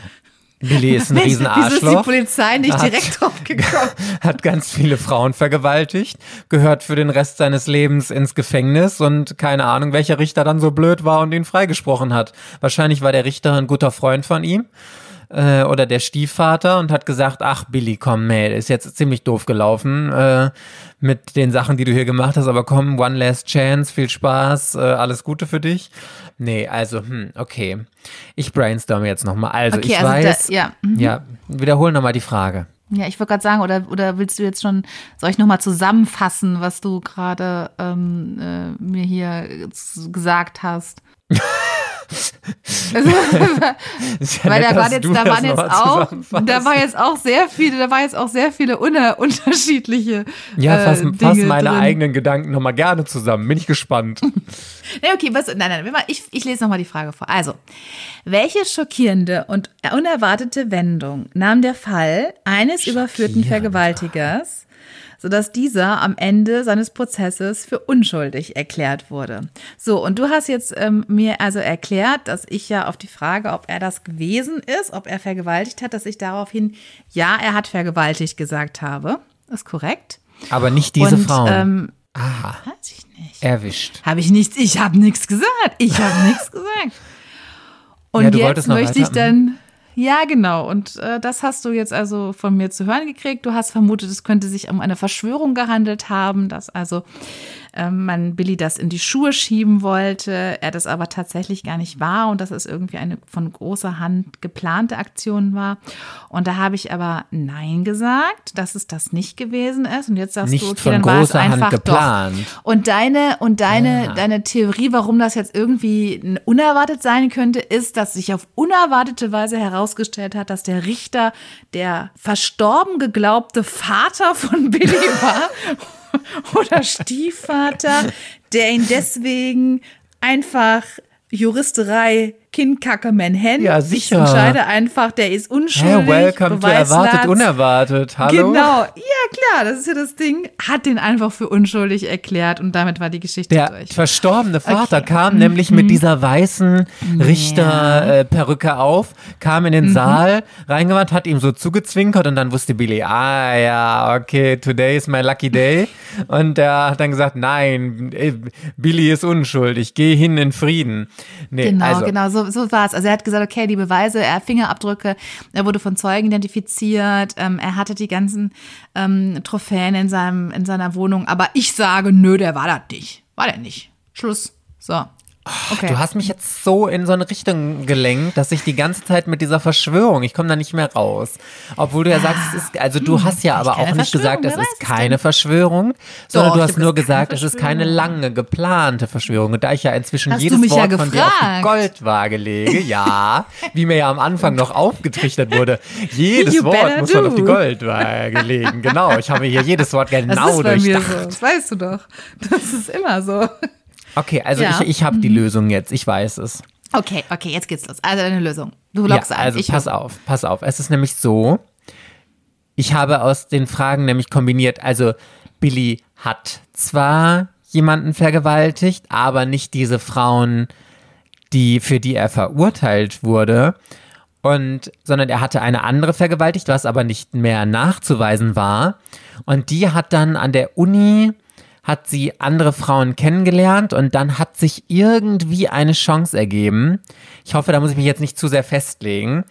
Billy ist ein Mensch, Riesenarschloch. Wieso ist die Polizei nicht Hat- direkt drauf [LAUGHS] gekommen? hat ganz viele Frauen vergewaltigt, gehört für den Rest seines Lebens ins Gefängnis und keine Ahnung, welcher Richter dann so blöd war und ihn freigesprochen hat. Wahrscheinlich war der Richter ein guter Freund von ihm äh, oder der Stiefvater und hat gesagt, ach Billy, komm, nee, ist jetzt ziemlich doof gelaufen äh, mit den Sachen, die du hier gemacht hast, aber komm, one last chance, viel Spaß, äh, alles Gute für dich. Nee, also, hm, okay. Ich brainstorme jetzt nochmal. Also, Okay, ich also da- weiß, ja, mhm. ja, wiederhol nochmal die Frage. Ja, ich wollte gerade sagen, oder, oder willst du jetzt schon, soll ich nochmal zusammenfassen, was du gerade ähm, äh, mir hier gesagt hast? [LAUGHS] [LAUGHS] Ja Weil nett, da waren jetzt, da waren jetzt auch, da war jetzt auch sehr viele, da war jetzt auch sehr viele uner, unterschiedliche Ja, äh, fass, Dinge fass meine drin. eigenen Gedanken nochmal gerne zusammen. Bin ich gespannt. [LAUGHS] Nee, okay, was, nein, nein, nein, ich, ich lese nochmal die Frage vor. Also, welche schockierende und unerwartete Wendung nahm der Fall eines überführten Vergewaltigers, sodass dieser am Ende seines Prozesses für unschuldig erklärt wurde? So, und du hast jetzt ähm, mir also erklärt, dass ich ja auf die Frage, ob er das gewesen ist, ob er vergewaltigt hat, dass ich daraufhin, ja, er hat vergewaltigt gesagt habe. Ist korrekt. Aber nicht diese und, Frauen. Ähm, Aha, weiß ich nicht. erwischt. Habe ich nichts, ich habe nichts gesagt. Ich habe [LAUGHS] nichts gesagt. Und Ja, jetzt möchte ich dann. Ja, genau. Und äh, das hast du jetzt also von mir zu hören gekriegt. Du hast vermutet, es könnte sich um eine Verschwörung gehandelt haben, dass also man Billy das in die Schuhe schieben wollte, er das aber tatsächlich gar nicht war und dass es irgendwie eine von großer Hand geplante Aktion war. Und da habe ich aber Nein gesagt, dass es das nicht gewesen ist. Und jetzt sagst Nicht du, okay, von dann war es einfach geplant. doch. Und deine, und deine, Ah. deine Theorie, warum das jetzt irgendwie unerwartet sein könnte, ist, dass sich auf unerwartete Weise herausgestellt hat, dass der Richter der verstorben geglaubte Vater von Billy [LAUGHS] war [LAUGHS] oder Stiefvater, der ihn deswegen einfach Juristerei, Kindkacke, Manhattan. Ja, Ich sicher. entscheide einfach, der ist unschuldig. Hey, welcome to Erwartet. Unerwartet. Hallo? Genau, ja klar, das ist ja das Ding. Hat den einfach für unschuldig erklärt und damit war die Geschichte Der durch. verstorbene Vater Okay. kam nämlich mit dieser weißen Richter-Perücke auf, kam in den Saal, reingewandt, hat ihm so zugezwinkert und dann wusste Billy, ah ja, okay, today is my lucky day. Und er hat dann gesagt, nein, eh, Billy ist unschuldig, geh hin in Frieden. Nee, Genau, also, genau, so, so war es. Also er hat gesagt, okay, die Beweise, er hat Fingerabdrücke, er wurde von Zeugen identifiziert, ähm, er hatte die ganzen ähm, Trophäen in, seinem, in seiner Wohnung, aber ich sage, nö, der war das nicht. War der nicht. Schluss. So. Okay. Du hast mich jetzt so in so eine Richtung gelenkt, dass ich die ganze Zeit mit dieser Verschwörung, ich komme da nicht mehr raus. Obwohl du ja sagst, es ist, also du hast ja aber auch nicht gesagt, es ist keine? Verschwörung, sondern Doch, du hast nur gesagt, es ist keine lange geplante Verschwörung. Und da ich ja inzwischen Hast jedes mich ja Wort von dir auf die. Goldwaage lege, ja, [LAUGHS] wie mir ja am Anfang noch aufgetrichtert wurde, jedes You Wort muss man do. auf die Goldwaage legen. Genau, ich habe hier jedes Wort [LAUGHS] das genau ist bei mir durchdacht. so. Das weißt du doch. Das ist immer so. Okay, also Ja. ich, ich habe die Lösung jetzt, ich weiß es. Okay, okay, jetzt geht's los. Also eine Lösung. Du loggst ja. Also ich pass auf, pass auf. Es ist nämlich so, ich habe aus den Fragen nämlich kombiniert, also Billy hat zwar jemanden vergewaltigt, aber nicht diese Frauen, die, für die er verurteilt wurde. Und, sondern er hatte eine andere vergewaltigt, was aber nicht mehr nachzuweisen war. Und die hat dann an der Uni, hat sie andere Frauen kennengelernt und dann hat sich irgendwie eine Chance ergeben. Ich hoffe, da muss ich mich jetzt nicht zu sehr festlegen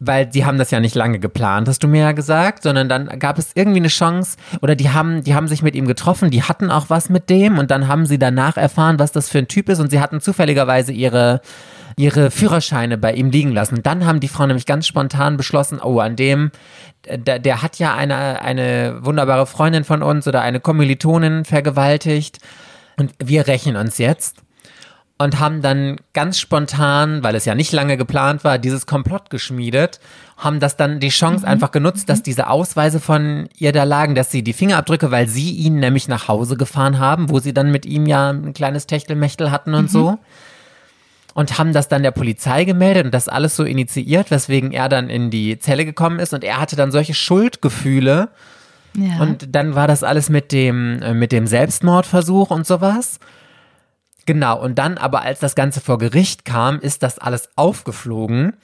weil sie haben das ja nicht lange geplant, hast du mir ja gesagt, sondern dann gab es irgendwie eine Chance oder die haben, die haben sich mit ihm getroffen, die hatten auch was mit dem und dann haben sie danach erfahren, was das für ein Typ ist und sie hatten zufälligerweise ihre ihre Führerscheine bei ihm liegen lassen. Dann haben die Frauen nämlich ganz spontan beschlossen, oh, an dem, der, der hat ja eine, eine wunderbare Freundin von uns oder eine Kommilitonin vergewaltigt und wir rächen uns jetzt und haben dann ganz spontan, weil es ja nicht lange geplant war, dieses Komplott geschmiedet, haben das dann die Chance mhm. einfach genutzt, dass diese Ausweise von ihr da lagen, dass sie die Fingerabdrücke, weil sie ihn nämlich nach Hause gefahren haben, wo sie dann mit ihm ja ein kleines Techtelmechtel hatten und mhm. so. Und haben das dann der Polizei gemeldet und das alles so initiiert, weswegen er dann in die Zelle gekommen ist und er hatte dann solche Schuldgefühle. Ja. Und dann war das alles mit dem, äh, mit dem Selbstmordversuch und sowas. Genau, und dann aber, als das Ganze vor Gericht kam, ist das alles aufgeflogen.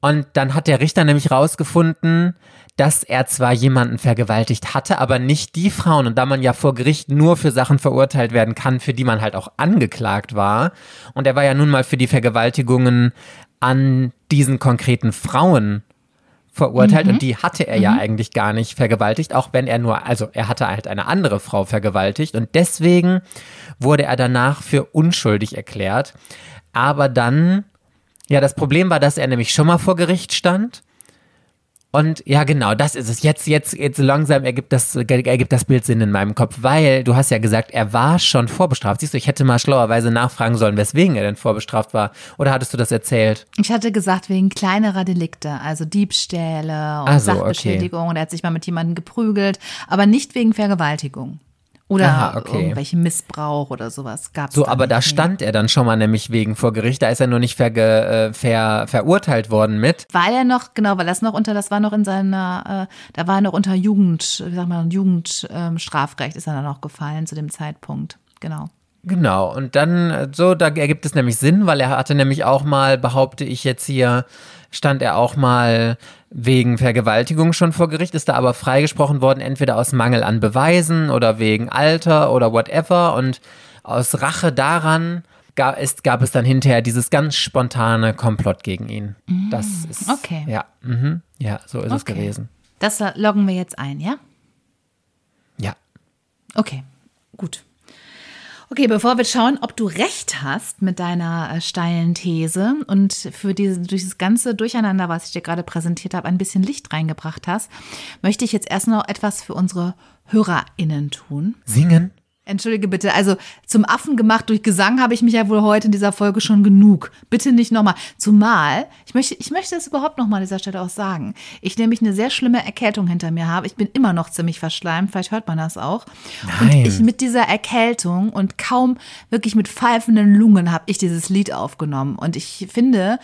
Und dann hat der Richter nämlich rausgefunden, dass er zwar jemanden vergewaltigt hatte, aber nicht die Frauen. Und da man ja vor Gericht nur für Sachen verurteilt werden kann, für die man halt auch angeklagt war. Und er war ja nun mal für die Vergewaltigungen an diesen konkreten Frauen verurteilt mhm. und die hatte er mhm. ja eigentlich gar nicht vergewaltigt, auch wenn er nur, also er hatte halt eine andere Frau vergewaltigt und deswegen wurde er danach für unschuldig erklärt. Aber dann, ja, das Problem war, dass er nämlich schon mal vor Gericht stand und ja, genau, das ist es. Jetzt, jetzt, jetzt langsam ergibt das, ergibt das Bild Sinn in meinem Kopf, weil du hast ja gesagt, er war schon vorbestraft. Siehst du, ich hätte mal schlauerweise nachfragen sollen, weswegen er denn vorbestraft war. Oder hattest du das erzählt? Ich hatte gesagt, wegen kleinerer Delikte, also Diebstähle und so, Sachbeschädigung. Okay. Und er hat sich mal mit jemandem geprügelt, aber nicht wegen Vergewaltigung. Oder Aha, okay. irgendwelche Missbrauch oder sowas gab es. So, aber da stand er dann schon mal nämlich wegen vor Gericht. Da ist er nur nicht verge, äh, ver, verurteilt worden mit. Weil er noch, genau, weil das noch unter, das war noch in seiner, äh, da war er noch unter Jugend, wie sag mal, Jugendstrafrecht ähm, ist er dann noch gefallen zu dem Zeitpunkt. Genau. Genau, und dann, äh, so, da ergibt es nämlich Sinn, weil er hatte nämlich auch mal, behaupte ich jetzt hier, stand er auch mal wegen Vergewaltigung schon vor Gericht, ist da aber freigesprochen worden, entweder aus Mangel an Beweisen oder wegen Alter oder whatever. Und aus Rache daran gab es, gab es dann hinterher dieses ganz spontane Komplott gegen ihn. Mm, das ist. Okay. Ja, mhm, ja so ist okay. es gewesen. Das loggen wir jetzt ein, ja? Ja. Okay, gut. Okay, bevor wir schauen, ob du recht hast mit deiner äh, steilen These und für diese, dieses ganze Durcheinander, was ich dir gerade präsentiert habe, ein bisschen Licht reingebracht hast, möchte ich jetzt erst noch etwas für unsere HörerInnen tun. Singen? Entschuldige bitte, also zum Affen gemacht durch Gesang habe ich mich ja wohl heute in dieser Folge schon genug. Bitte nicht nochmal. Zumal, ich möchte, ich möchte das überhaupt nochmal an dieser Stelle auch sagen. Ich nämlich eine sehr schlimme Erkältung hinter mir habe. Ich bin immer noch ziemlich verschleimt, vielleicht hört man das auch. Nein. Und ich mit dieser Erkältung und kaum wirklich mit pfeifenden Lungen habe ich dieses Lied aufgenommen. Und ich finde,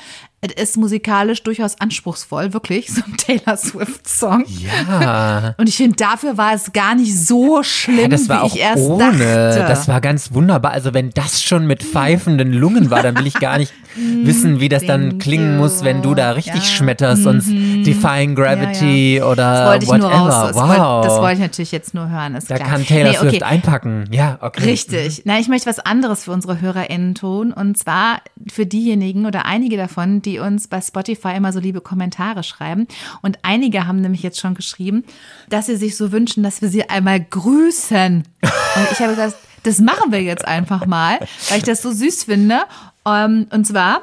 es ist musikalisch durchaus anspruchsvoll, wirklich, so ein Taylor Swift-Song. Ja. [LAUGHS] Und ich finde, dafür war es gar nicht so schlimm, ja, das war wie auch ich erst ohne. dachte. Das war ganz wunderbar. Also wenn das schon mit pfeifenden Lungen war, dann will ich gar nicht [LAUGHS] wissen, wie das dann klingen muss, wenn du da richtig ja. schmetterst und mhm. Defying Gravity ja, oder das wollte ich whatever. Das wow. Wollte, das wollte ich natürlich jetzt nur hören. Da klar. kann Taylor nee, okay. Swift einpacken. Ja, okay. Richtig. Na, ich möchte was anderes für unsere HörerInnen tun. Und zwar für diejenigen oder einige davon, die uns bei Spotify immer so liebe Kommentare schreiben. Und einige haben nämlich jetzt schon geschrieben, dass sie sich so wünschen, dass wir sie einmal grüßen. Und ich habe gesagt, das machen wir jetzt einfach mal, weil ich das so süß finde. Ähm, und zwar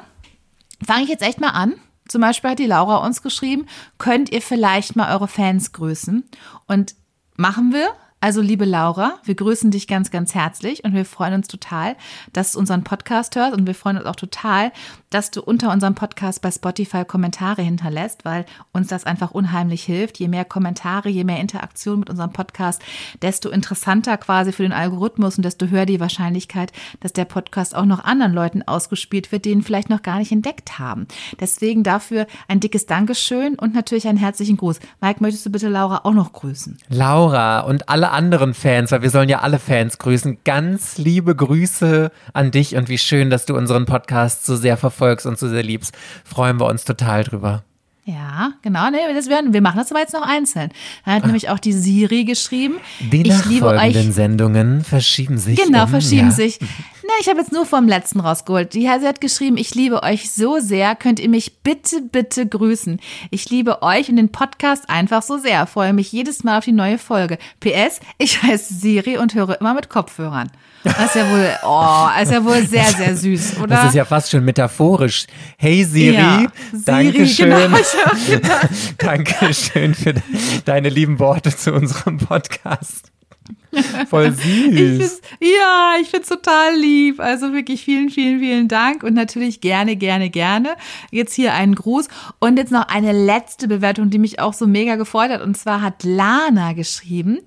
fange ich jetzt echt mal an. Zum Beispiel hat die Laura uns geschrieben, könnt ihr vielleicht mal eure Fans grüßen? Und machen wir. Also, liebe Laura, wir grüßen dich ganz, ganz herzlich und wir freuen uns total, dass du unseren Podcast hörst und wir freuen uns auch total, dass du unter unserem Podcast bei Spotify Kommentare hinterlässt, weil uns das einfach unheimlich hilft. Je mehr Kommentare, je mehr Interaktion mit unserem Podcast, desto interessanter quasi für den Algorithmus und desto höher die Wahrscheinlichkeit, dass der Podcast auch noch anderen Leuten ausgespielt wird, die ihn vielleicht noch gar nicht entdeckt haben. Deswegen dafür ein dickes Dankeschön und natürlich einen herzlichen Gruß. Mike, möchtest du bitte Laura auch noch grüßen? Laura und alle alle anderen Fans, weil wir sollen ja alle Fans grüßen. Ganz liebe Grüße an dich und wie schön, dass du unseren Podcast so sehr verfolgst und so sehr liebst. Freuen wir uns total drüber. Ja, genau. Nee, das werden, wir machen das aber jetzt noch einzeln. Da hat nämlich auch die Siri geschrieben. Die ich liebe euch. Sendungen verschieben sich. Genau, um, verschieben ja. sich. Na, ich habe jetzt nur vom letzten rausgeholt. Die, sie hat geschrieben, ich liebe euch so sehr. Könnt ihr mich bitte, bitte grüßen? Ich liebe euch und den Podcast einfach so sehr. Freue mich jedes Mal auf die neue Folge. PS, ich heiße Siri und höre immer mit Kopfhörern. Das ist ja wohl, oh, ist ja wohl sehr, sehr süß, oder? Das ist ja fast schon metaphorisch. Hey Siri, Ja, Siri, Dankeschön. genau, [LAUGHS] ich hab gedacht. [LAUGHS] Dankeschön für de- deine lieben Worte zu unserem Podcast. Voll [LAUGHS] Ich süß. find's, ja, ich find's total lieb. Also wirklich vielen, vielen, vielen Dank und natürlich gerne, gerne, gerne. Jetzt hier einen Gruß und jetzt noch eine letzte Bewertung, die mich auch so mega gefreut hat. Und zwar hat Lana geschrieben.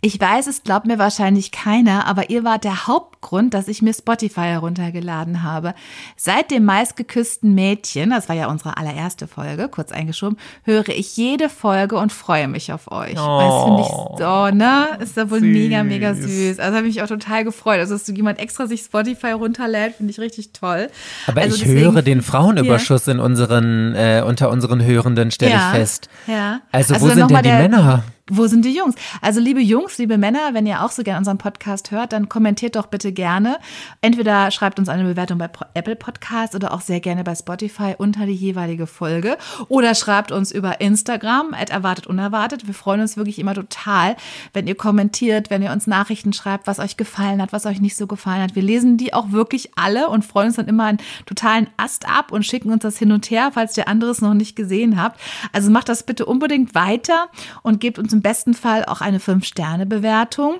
Ich weiß, es glaubt mir wahrscheinlich keiner, aber ihr wart der Hauptgrund, dass ich mir Spotify heruntergeladen habe. Seit dem meistgeküssten Mädchen, das war ja unsere allererste Folge, kurz eingeschoben, höre ich jede Folge und freue mich auf euch. Das finde ich so, ne? Ist da wohl mega, mega süß. süß. Also habe ich mich auch total gefreut. Also, dass jemand extra sich Spotify runterlädt, finde ich richtig toll. Aber also ich deswegen- höre den Frauenüberschuss in unseren, äh, unter unseren Hörenden, stelle Ja, ich fest. ja. Also, Also wo sind denn die Männer? Wo sind die Jungs? Also liebe Jungs, liebe Männer, wenn ihr auch so gerne unseren Podcast hört, dann kommentiert doch bitte gerne. Entweder schreibt uns eine Bewertung bei Apple Podcast oder auch sehr gerne bei Spotify unter die jeweilige Folge oder schreibt uns über Instagram erwartet unerwartet. Wir freuen uns wirklich immer total, wenn ihr kommentiert, wenn ihr uns Nachrichten schreibt, was euch gefallen hat, was euch nicht so gefallen hat. Wir lesen die auch wirklich alle und freuen uns dann immer einen totalen Ast ab und schicken uns das hin und her, falls ihr anderes noch nicht gesehen habt. Also macht das bitte unbedingt weiter und gebt uns im besten Fall auch eine 5-Sterne-Bewertung.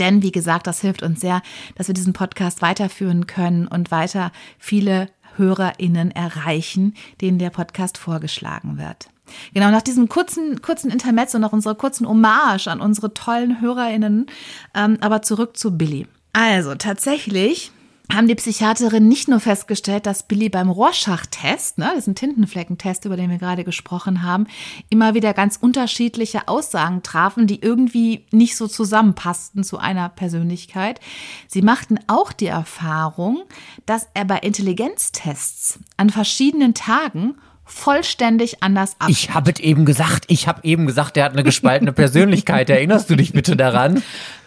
Denn, wie gesagt, das hilft uns sehr, dass wir diesen Podcast weiterführen können und weiter viele HörerInnen erreichen, denen der Podcast vorgeschlagen wird. Genau, nach diesem kurzen, kurzen Intermezzo, nach unserer kurzen Hommage an unsere tollen HörerInnen, ähm, aber zurück zu Billy. Also, tatsächlich haben die Psychiaterinnen nicht nur festgestellt, dass Billy beim Rorschach-Test, ne, diesen Tintenfleckentest, über den wir gerade gesprochen haben, immer wieder ganz unterschiedliche Aussagen trafen, die irgendwie nicht so zusammenpassten zu einer Persönlichkeit. Sie machten auch die Erfahrung, dass er bei Intelligenztests an verschiedenen Tagen vollständig anders ab. Ich habe es eben gesagt, ich habe eben gesagt, der hat eine gespaltene Persönlichkeit. [LAUGHS] Erinnerst du dich bitte daran?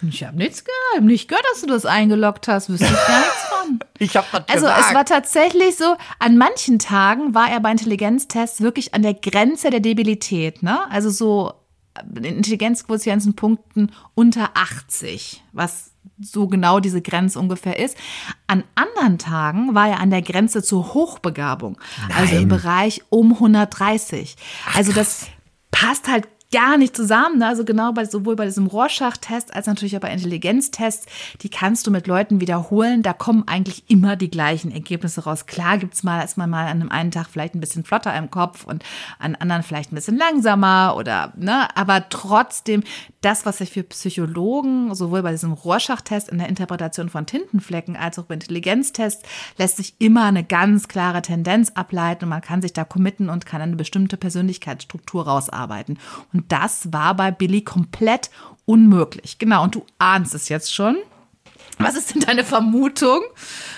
Ich habe nichts gehört, nicht gehört, dass du das eingeloggt hast, wüsste ich gar nichts von. [LAUGHS] Ich habe was Also gesagt. es war tatsächlich so, an manchen Tagen war er bei Intelligenztests wirklich an der Grenze der Debilität, ne? Also so äh, Intelligenzquotientenpunkten unter 80, was so genau diese Grenze ungefähr ist. An anderen Tagen war er an der Grenze zur Hochbegabung, also im Nein. Bereich um 130. also das passt halt gar nicht zusammen. Ne? Also genau bei sowohl bei diesem Rorschach-Test als natürlich auch bei Intelligenztests, die kannst du mit Leuten wiederholen. Da kommen eigentlich immer die gleichen Ergebnisse raus. Klar gibt's mal, ist man mal an einem einen Tag vielleicht ein bisschen flotter im Kopf und an anderen vielleicht ein bisschen langsamer oder, ne, aber trotzdem das, was sich für Psychologen sowohl bei diesem Rorschach-Test in der Interpretation von Tintenflecken als auch bei Intelligenztests lässt sich immer eine ganz klare Tendenz ableiten und man kann sich da committen und kann eine bestimmte Persönlichkeitsstruktur rausarbeiten. Und das war bei Billy komplett unmöglich. Genau, und du ahnst es jetzt schon. Was ist denn deine Vermutung,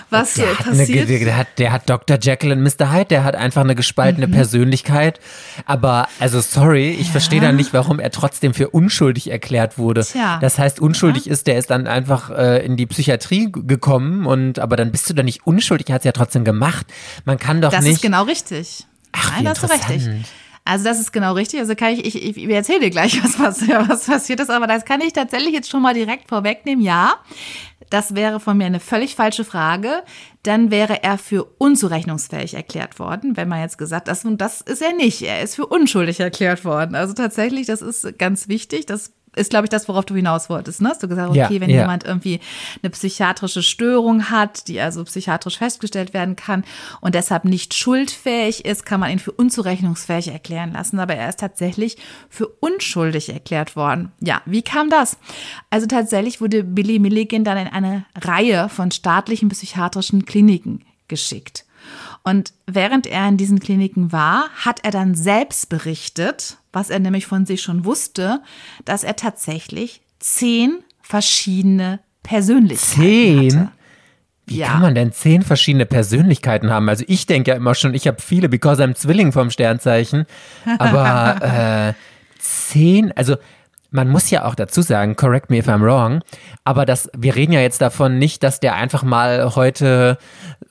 was hier hat, eine, passiert? der, hat, der hat Dr. Jekyll und Mr. Hyde, der hat einfach eine gespaltene Mhm. Persönlichkeit. Aber, also sorry, ich verstehe dann nicht, warum er trotzdem für unschuldig erklärt wurde. Tja. Das heißt, unschuldig ist, der ist dann einfach äh, in die Psychiatrie gekommen und, aber dann bist du doch nicht unschuldig, er hat es ja trotzdem gemacht. Man kann doch Das nicht. ist genau richtig. Ach, Nein, wie da hast du richtig. Also das ist genau richtig. Also kann ich, ich, ich, ich erzähle dir gleich, [LAUGHS] was, was, was passiert ist, aber das kann ich tatsächlich jetzt schon mal direkt vorwegnehmen. Ja, das wäre von mir eine völlig falsche Frage. Dann wäre er für unzurechnungsfähig erklärt worden, wenn man jetzt gesagt hat, und das ist er nicht. Er ist für unschuldig erklärt worden. Also tatsächlich, das ist ganz wichtig. Das ist, glaube ich, das, worauf du hinaus wolltest. Ne? Hast du gesagt, okay, Ja, wenn ja. jemand irgendwie eine psychiatrische Störung hat, die also psychiatrisch festgestellt werden kann und deshalb nicht schuldfähig ist, kann man ihn für unzurechnungsfähig erklären lassen. Aber er ist tatsächlich für unschuldig erklärt worden. Ja, wie kam das? Also tatsächlich wurde Billy Milligan dann in eine Reihe von staatlichen psychiatrischen Kliniken geschickt. Und während er in diesen Kliniken war, hat er dann selbst berichtet, was er nämlich von sich schon wusste, dass er tatsächlich zehn verschiedene Persönlichkeiten Zehn? hatte. Wie Ja. kann man denn zehn verschiedene Persönlichkeiten haben? Also ich denke ja immer schon, ich habe viele, because I'm Zwilling vom Sternzeichen. Aber [LAUGHS] äh, zehn, also man muss ja auch dazu sagen, correct me if I'm wrong, aber das, wir reden ja jetzt davon nicht, dass der einfach mal heute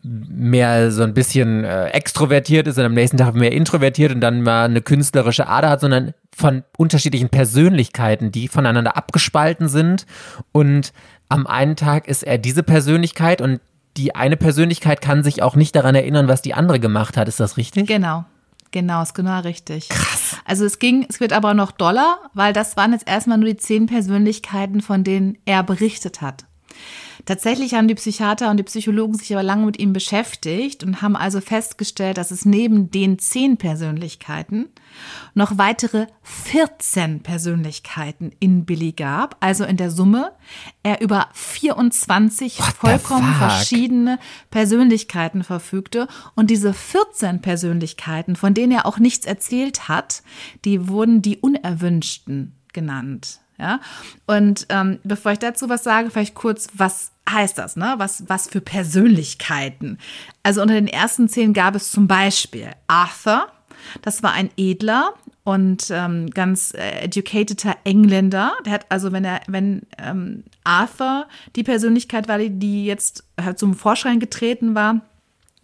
mehr so ein bisschen äh, extrovertiert ist und am nächsten Tag mehr introvertiert und dann mal eine künstlerische Ader hat, sondern von unterschiedlichen Persönlichkeiten, die voneinander abgespalten sind. Und am einen Tag ist er diese Persönlichkeit und die eine Persönlichkeit kann sich auch nicht daran erinnern, was die andere gemacht hat. Ist das richtig? Genau. Genau, ist genau richtig. Krass. Also es ging, es wird aber noch doller, weil das waren jetzt erstmal nur die zehn Persönlichkeiten, von denen er berichtet hat. Tatsächlich haben die Psychiater und die Psychologen sich aber lange mit ihm beschäftigt und haben also festgestellt, dass es neben den zehn Persönlichkeiten noch weitere 14 Persönlichkeiten in Billy gab. Also in der Summe er über 24 the vollkommen verschiedene Persönlichkeiten verfügte. Und diese 14 Persönlichkeiten, von denen er auch nichts erzählt hat, die wurden die Unerwünschten genannt. Ja, und ähm, bevor ich dazu was sage, vielleicht kurz, was heißt das, ne? Was, was für Persönlichkeiten? Also unter den ersten zehn gab es zum Beispiel Arthur, das war ein Edler und ähm, ganz äh, educateter Engländer. Der hat also, wenn er, wenn ähm, Arthur die Persönlichkeit war, die, die jetzt äh, zum Vorschein getreten war,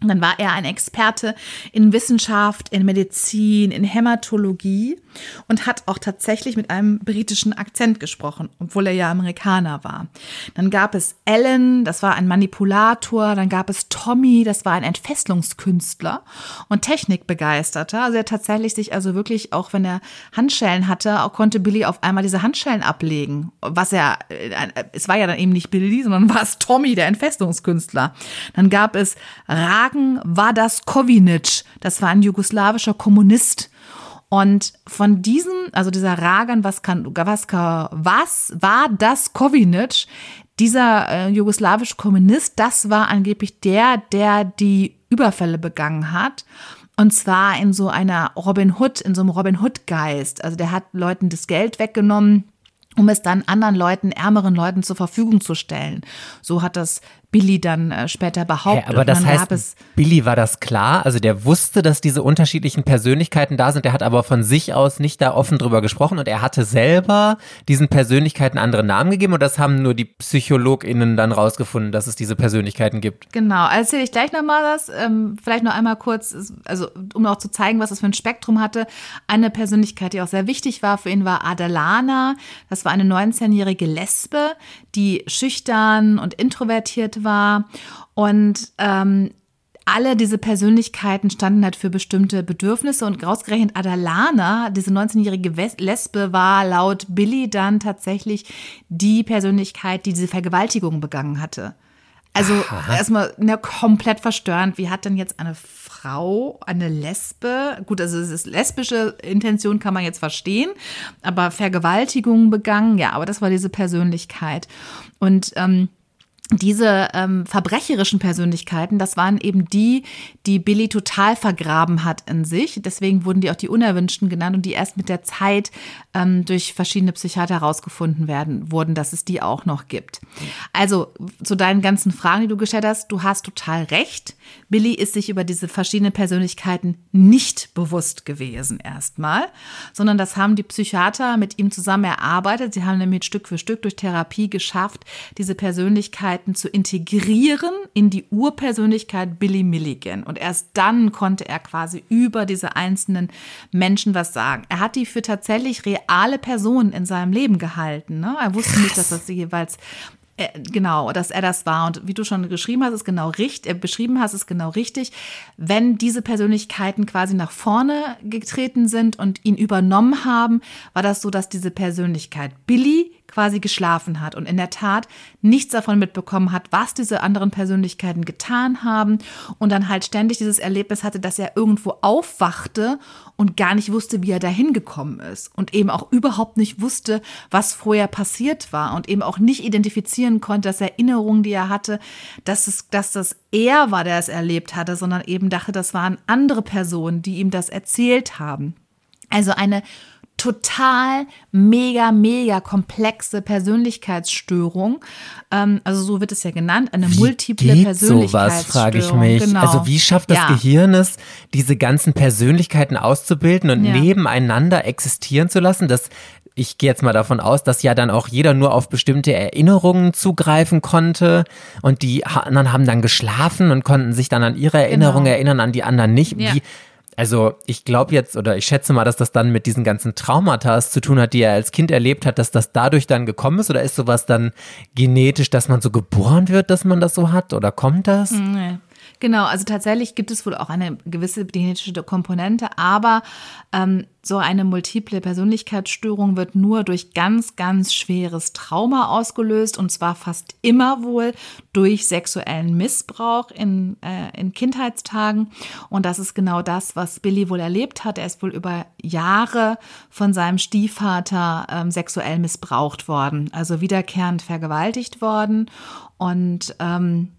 dann war er ein Experte in Wissenschaft, in Medizin, in Hämatologie und hat auch tatsächlich mit einem britischen Akzent gesprochen, obwohl er ja Amerikaner war. Dann gab es Ellen, das war ein Manipulator. Dann gab es Tommy, das war ein Entfesselungskünstler und Technikbegeisterter. Also er tatsächlich sich also wirklich, auch wenn er Handschellen hatte, auch konnte Billy auf einmal diese Handschellen ablegen. Was er, äh, es war ja dann eben nicht Billy, sondern war es Tommy, der Entfesselungskünstler. Dann gab es Ragen Vadaskovic, das war ein jugoslawischer Kommunist. Und von diesem, also dieser Ragan Vaska, was war das Kovinic, dieser äh, jugoslawische Kommunist, das war angeblich der, der die Überfälle begangen hat. Und zwar in so einer Robin Hood, in so einem Robin Hood Geist. Also der hat Leuten das Geld weggenommen, um es dann anderen Leuten, ärmeren Leuten zur Verfügung zu stellen. So hat das Billy dann äh, später behauptet. Ja, aber das heißt, Billy war das klar? Also der wusste, dass diese unterschiedlichen Persönlichkeiten da sind. Der hat aber von sich aus nicht da offen drüber gesprochen und er hatte selber diesen Persönlichkeiten andere Namen gegeben und das haben nur die PsychologInnen dann rausgefunden, dass es diese Persönlichkeiten gibt. Genau, erzähle ich gleich nochmal das. Ähm, vielleicht noch einmal kurz, also um auch zu zeigen, was es für ein Spektrum hatte. Eine Persönlichkeit, die auch sehr wichtig war für ihn, war Adelana. Das war eine 19-jährige Lesbe, die schüchtern und introvertiert war. Und ähm, alle diese Persönlichkeiten standen halt für bestimmte Bedürfnisse und ausgerechnet Adalana, diese 19-jährige Wes- Lesbe, war laut Billy dann tatsächlich die Persönlichkeit, die diese Vergewaltigung begangen hatte. Also erstmal ne, komplett verstörend. Wie hat denn jetzt eine Frau, eine Lesbe, gut, also es ist lesbische Intention kann man jetzt verstehen, aber Vergewaltigung begangen, ja, aber das war diese Persönlichkeit. Und ähm, diese ähm, verbrecherischen Persönlichkeiten, das waren eben die, die Billy total vergraben hat in sich. Deswegen wurden die auch die Unerwünschten genannt und die erst mit der Zeit ähm, durch verschiedene Psychiater herausgefunden werden wurden, dass es die auch noch gibt. Also zu deinen ganzen Fragen, die du gestellt hast, du hast total recht. Billy ist sich über diese verschiedenen Persönlichkeiten nicht bewusst gewesen erstmal, sondern das haben die Psychiater mit ihm zusammen erarbeitet. Sie haben nämlich Stück für Stück durch Therapie geschafft, diese Persönlichkeiten zu integrieren in die Urpersönlichkeit Billy Milligan. Und erst dann konnte er quasi über diese einzelnen Menschen was sagen. Er hat die für tatsächlich reale Personen in seinem Leben gehalten. Ne? Er wusste nicht, dass das jeweils äh, Genau, dass er das war. Und wie du schon geschrieben hast, ist genau richtig, äh, beschrieben hast, ist genau richtig. Wenn diese Persönlichkeiten quasi nach vorne getreten sind und ihn übernommen haben, war das so, dass diese Persönlichkeit Billy quasi geschlafen hat und in der Tat nichts davon mitbekommen hat, was diese anderen Persönlichkeiten getan haben und dann halt ständig dieses Erlebnis hatte, dass er irgendwo aufwachte und gar nicht wusste, wie er dahin gekommen ist und eben auch überhaupt nicht wusste, was vorher passiert war und eben auch nicht identifizieren konnte, dass Erinnerungen, die er hatte, dass es, dass das er war, der es erlebt hatte, sondern eben dachte, das waren andere Personen, die ihm das erzählt haben. Also eine total mega, mega komplexe Persönlichkeitsstörung. Ähm, also so wird es ja genannt, eine Wie multiple geht Persönlichkeitsstörung. sowas, frage ich mich. Genau. Also wie schafft das Ja. Gehirn es, diese ganzen Persönlichkeiten auszubilden und Ja. nebeneinander existieren zu lassen? Das, ich gehe jetzt mal davon aus, dass ja dann auch jeder nur auf bestimmte Erinnerungen zugreifen konnte und die anderen haben dann geschlafen und konnten sich dann an ihre Erinnerungen Genau. erinnern, an die anderen nicht. Ja. Wie, also ich glaube jetzt oder ich schätze mal, dass das dann mit diesen ganzen Traumata zu tun hat, die er als Kind erlebt hat, dass das dadurch dann gekommen ist oder ist sowas dann genetisch, dass man so geboren wird, dass man das so hat oder kommt das? Nee. Genau, also tatsächlich gibt es wohl auch eine gewisse genetische Komponente, aber ähm, so eine multiple Persönlichkeitsstörung wird nur durch ganz, ganz schweres Trauma ausgelöst und zwar fast immer wohl durch sexuellen Missbrauch in, äh, in Kindheitstagen. Und das ist genau das, was Billy wohl erlebt hat. Er ist wohl über Jahre von seinem Stiefvater ähm, sexuell missbraucht worden, also wiederkehrend vergewaltigt worden und ähm,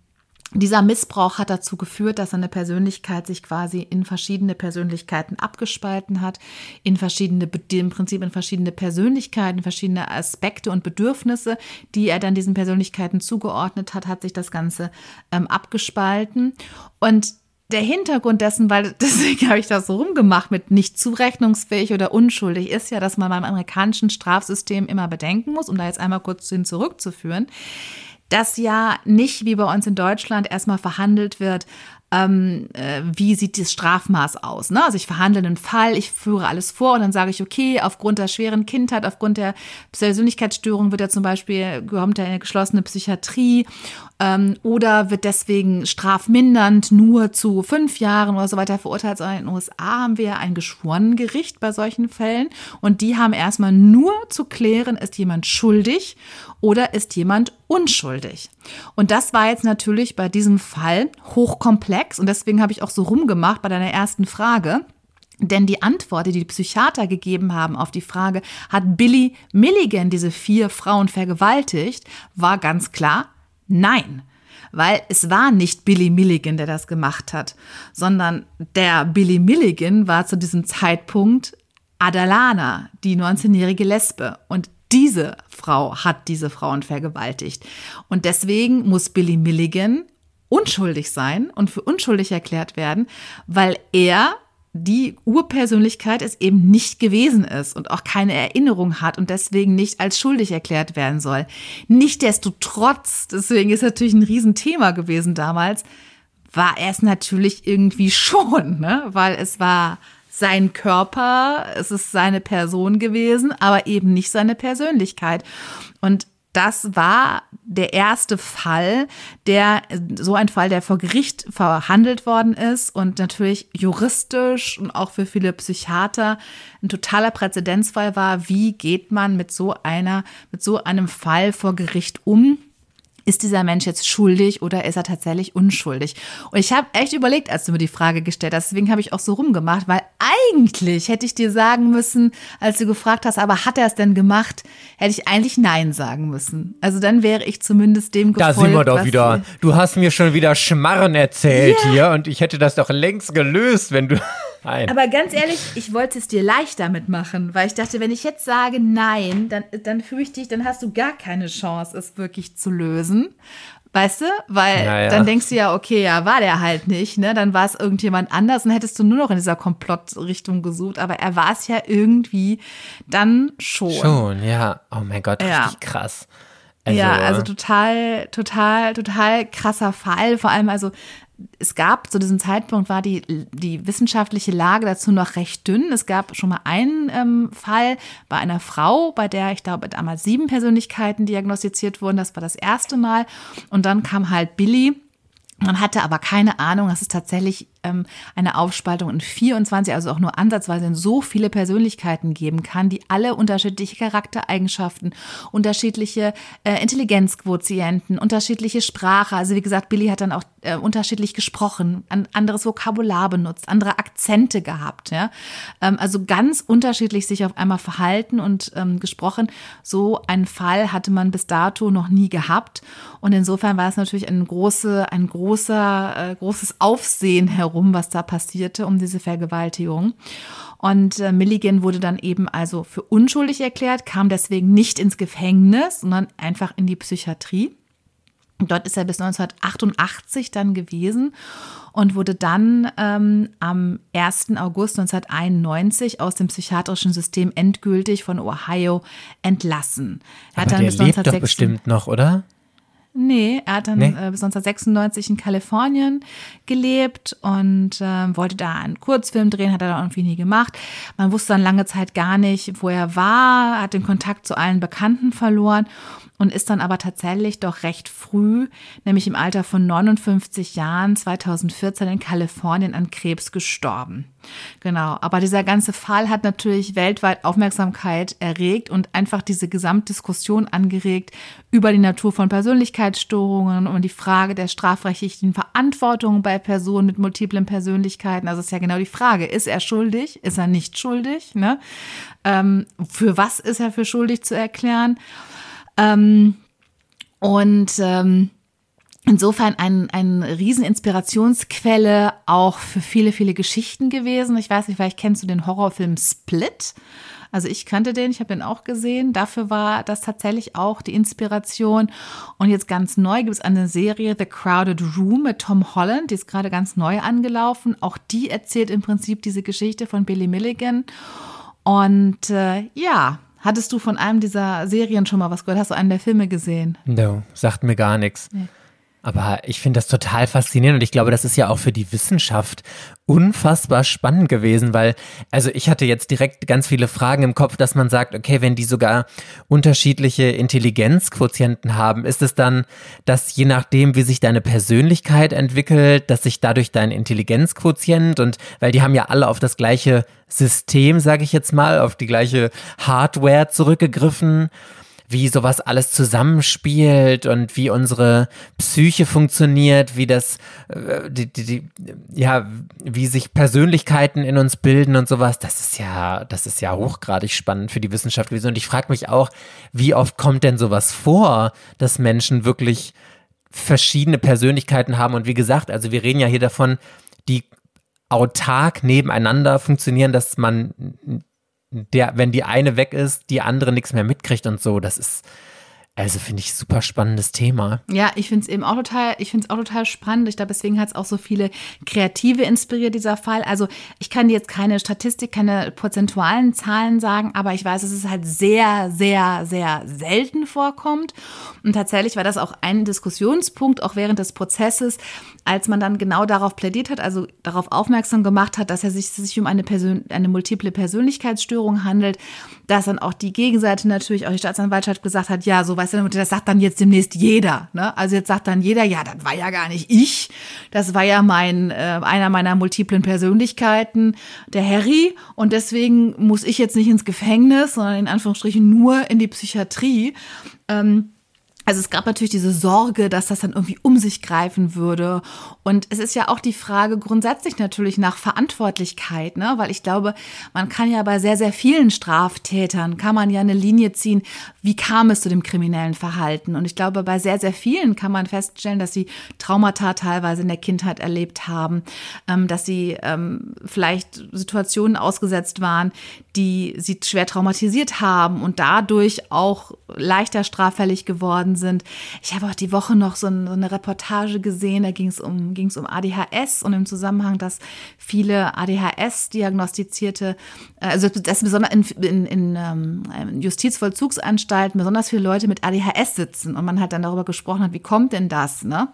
dieser Missbrauch hat dazu geführt, dass seine Persönlichkeit sich quasi in verschiedene Persönlichkeiten abgespalten hat, in verschiedene, im Prinzip in verschiedene Persönlichkeiten, verschiedene Aspekte und Bedürfnisse, die er dann diesen Persönlichkeiten zugeordnet hat, hat sich das Ganze ähm, abgespalten. Und der Hintergrund dessen, weil [LAUGHS] deswegen habe ich das so rumgemacht mit nicht zurechnungsfähig oder unschuldig, ist ja, dass man beim amerikanischen Strafsystem immer bedenken muss, um da jetzt einmal kurz hin zurückzuführen, dass ja nicht wie bei uns in Deutschland erstmal verhandelt wird, ähm, äh, wie sieht das Strafmaß aus. Ne? Also ich verhandle einen Fall, ich führe alles vor und dann sage ich, okay, aufgrund der schweren Kindheit, aufgrund der Persönlichkeitsstörung wird er zum Beispiel, kommt er in eine geschlossene Psychiatrie ähm, oder wird deswegen strafmindernd nur zu fünf Jahren oder so weiter verurteilt, sondern in den USA haben wir ein Geschworenengericht bei solchen Fällen und die haben erstmal nur zu klären, ist jemand schuldig oder ist jemand unschuldig. Und das war jetzt natürlich bei diesem Fall hochkomplex und deswegen habe ich auch so rumgemacht bei deiner ersten Frage. Denn die Antwort, die die Psychiater gegeben haben auf die Frage, hat Billy Milligan diese vier Frauen vergewaltigt, war ganz klar nein. Weil es war nicht Billy Milligan, der das gemacht hat, sondern der Billy Milligan war zu diesem Zeitpunkt Adalana, die 19-jährige Lesbe. Und diese Frau hat diese Frauen vergewaltigt. Und deswegen muss Billy Milligan unschuldig sein und für unschuldig erklärt werden, weil er die Urpersönlichkeit es eben nicht gewesen ist und auch keine Erinnerung hat und deswegen nicht als schuldig erklärt werden soll. Nichtsdestotrotz, deswegen ist natürlich ein Riesenthema gewesen damals, war er es natürlich irgendwie schon, ne? weil es war sein Körper, es ist seine Person gewesen, aber eben nicht seine Persönlichkeit. Und das war der erste Fall, der so ein Fall, der vor Gericht verhandelt worden ist und natürlich juristisch und auch für viele Psychiater ein totaler Präzedenzfall war. Wie geht man mit so einer, mit so einem Fall vor Gericht um? Ist dieser Mensch jetzt schuldig oder ist er tatsächlich unschuldig? Und ich habe echt überlegt, als du mir die Frage gestellt hast, deswegen habe ich auch so rumgemacht, weil eigentlich hätte ich dir sagen müssen, als du gefragt hast, aber hat er es denn gemacht, hätte ich eigentlich Nein sagen müssen. Also dann wäre ich zumindest dem Da gefolgt. sind wir doch wieder. Du hast mir schon wieder Schmarren erzählt Ja. hier und ich hätte das doch längst gelöst, wenn du. Nein. Aber ganz ehrlich, ich wollte es dir leichter mitmachen, weil ich dachte, wenn ich jetzt sage Nein, dann, dann fürchte ich, dann hast du gar keine Chance, es wirklich zu lösen. Weißt du? Weil Ja, ja. dann denkst du ja, okay, ja, war der halt nicht, ne? Dann war es irgendjemand anders und hättest du nur noch in dieser Komplottrichtung gesucht. Aber er war es ja irgendwie dann schon. Schon, ja. Oh mein Gott, Ja. richtig krass. ja, also total, total, total krasser Fall. Vor allem, also es gab zu diesem Zeitpunkt war die, die wissenschaftliche Lage dazu noch recht dünn. Es gab schon mal einen ähm, Fall bei einer Frau, bei der ich glaube damals sieben Persönlichkeiten diagnostiziert wurden. Das war das erste Mal. Und dann kam halt Billy. Man hatte aber keine Ahnung, dass es tatsächlich ähm, eine Aufspaltung in 24, also auch nur ansatzweise in so viele Persönlichkeiten geben kann, die alle unterschiedliche Charaktereigenschaften, unterschiedliche äh, Intelligenzquotienten, unterschiedliche Sprache. Also wie gesagt, Billy hat dann auch äh, unterschiedlich gesprochen, ein anderes Vokabular benutzt, andere Akzente gehabt. Ja? Ähm, also ganz unterschiedlich sich auf einmal verhalten und ähm, gesprochen. So einen Fall hatte man bis dato noch nie gehabt. Und insofern war es natürlich ein, große, ein großer, äh, großes Aufsehen herum herum, was da passierte, um diese Vergewaltigung. Und äh, Milligan wurde dann eben also für unschuldig erklärt, kam deswegen nicht ins Gefängnis, sondern einfach in die Psychiatrie. Dort ist er bis 1988 dann gewesen und wurde dann ähm, am 1. August 1991 aus dem psychiatrischen System endgültig von Ohio entlassen. Er hat Aber dann der bis lebt doch bestimmt noch, oder? Nee, er hat dann nee. äh, bis 1996 in Kalifornien gelebt und äh, wollte da einen Kurzfilm drehen, hat er da irgendwie nie gemacht. Man wusste dann lange Zeit gar nicht, wo er war, hat den Kontakt zu allen Bekannten verloren und ist dann aber tatsächlich doch recht früh, nämlich im Alter von 59 Jahren 2014 in Kalifornien an Krebs gestorben. Genau, aber dieser ganze Fall hat natürlich weltweit Aufmerksamkeit erregt und einfach diese Gesamtdiskussion angeregt über die Natur von Persönlichkeitsstörungen und die Frage der strafrechtlichen Verantwortung bei Personen mit multiplen Persönlichkeiten. Also ist ja genau die Frage, ist er schuldig, ist er nicht schuldig? Ne? Ähm, für was ist er für schuldig zu erklären? Ähm, und ähm, insofern ein, ein Rieseninspirationsquelle auch für viele, viele Geschichten gewesen. Ich weiß nicht, vielleicht kennst du den Horrorfilm Split. Also ich kannte den, ich habe den auch gesehen. Dafür war das tatsächlich auch die Inspiration. Und jetzt ganz neu gibt es eine Serie The Crowded Room mit Tom Holland, die ist gerade ganz neu angelaufen. Auch die erzählt im Prinzip diese Geschichte von Billy Milligan. Und äh, ja, Hattest du von einem dieser Serien schon mal was gehört? Hast du einen der Filme gesehen? No, sagt mir gar nichts. Nee. Aber ich finde das total faszinierend und ich glaube, das ist ja auch für die Wissenschaft unfassbar spannend gewesen, weil, also ich hatte jetzt direkt ganz viele Fragen im Kopf, dass man sagt, okay, wenn die sogar unterschiedliche Intelligenzquotienten haben, ist es dann, dass je nachdem, wie sich deine Persönlichkeit entwickelt, dass sich dadurch dein Intelligenzquotient und, weil die haben ja alle auf das gleiche System, sage ich jetzt mal, auf die gleiche Hardware zurückgegriffen wie sowas alles zusammenspielt und wie unsere Psyche funktioniert, wie das, äh, die, die, die, ja, wie sich Persönlichkeiten in uns bilden und sowas. Das ist ja, das ist ja hochgradig spannend für die Wissenschaft. Und ich frage mich auch, wie oft kommt denn sowas vor, dass Menschen wirklich verschiedene Persönlichkeiten haben? Und wie gesagt, also wir reden ja hier davon, die autark nebeneinander funktionieren, dass man der, wenn die eine weg ist, die andere nichts mehr mitkriegt und so. Das ist, also finde ich super spannendes Thema. Ja, ich finde es eben auch total, ich finde es auch total spannend. Ich glaube, deswegen hat es auch so viele Kreative inspiriert, dieser Fall. Also ich kann dir jetzt keine Statistik, keine prozentualen Zahlen sagen, aber ich weiß, dass es halt sehr, sehr, sehr selten vorkommt. Und tatsächlich war das auch ein Diskussionspunkt, auch während des Prozesses, als man dann genau darauf plädiert hat, also darauf aufmerksam gemacht hat, dass er sich, sich um eine, Persön eine multiple Persönlichkeitsstörung handelt, dass dann auch die Gegenseite natürlich, auch die Staatsanwaltschaft gesagt hat, ja, so weißt du, das sagt dann jetzt demnächst jeder. Ne? Also jetzt sagt dann jeder, ja, das war ja gar nicht ich, das war ja mein, äh, einer meiner multiplen Persönlichkeiten, der Harry, und deswegen muss ich jetzt nicht ins Gefängnis, sondern in Anführungsstrichen nur in die Psychiatrie. Ähm, also es gab natürlich diese Sorge, dass das dann irgendwie um sich greifen würde. Und es ist ja auch die Frage grundsätzlich natürlich nach Verantwortlichkeit, ne? Weil ich glaube, man kann ja bei sehr, sehr vielen Straftätern, kann man ja eine Linie ziehen, wie kam es zu dem kriminellen Verhalten. Und ich glaube, bei sehr, sehr vielen kann man feststellen, dass sie Traumata teilweise in der Kindheit erlebt haben, ähm, dass sie ähm, vielleicht Situationen ausgesetzt waren, die sie schwer traumatisiert haben und dadurch auch leichter straffällig geworden sind. Ich habe auch die Woche noch so, eine Reportage gesehen, da ging es um, ging's um ADHS und im Zusammenhang, dass viele ADHS-diagnostizierte, äh, also das besonders in, in, in ähm, Justizvollzugsanstalten besonders viele Leute mit ADHS sitzen und man hat dann darüber gesprochen hat, wie kommt denn das, ne?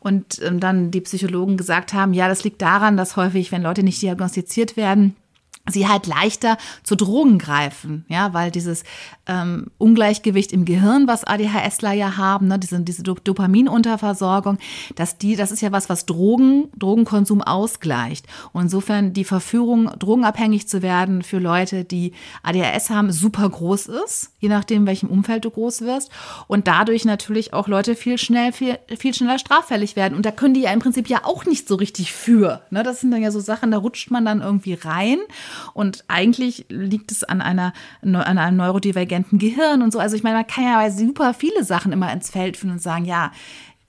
Und ähm, dann die Psychologen gesagt haben, ja, das liegt daran, dass häufig, wenn Leute nicht diagnostiziert werden, sie halt leichter zu Drogen greifen, ja, weil dieses ähm, Ungleichgewicht im Gehirn, was ADHSler ja haben, ne, diese, diese Dopaminunterversorgung, dass die, das ist ja was, was Drogen, Drogenkonsum ausgleicht. Und insofern die Verführung, drogenabhängig zu werden für Leute, die ADHS haben, super groß ist, je nachdem, welchem Umfeld du groß wirst. Und dadurch natürlich auch Leute viel schnell, viel, viel schneller straffällig werden. Und da können die ja im Prinzip ja auch nicht so richtig für. Ne? Das sind dann ja so Sachen, da rutscht man dann irgendwie rein. Und eigentlich liegt es an einer, an einem neurodivergenten Gehirn und so. Also ich meine, man kann ja super viele Sachen immer ins Feld führen und sagen, ja,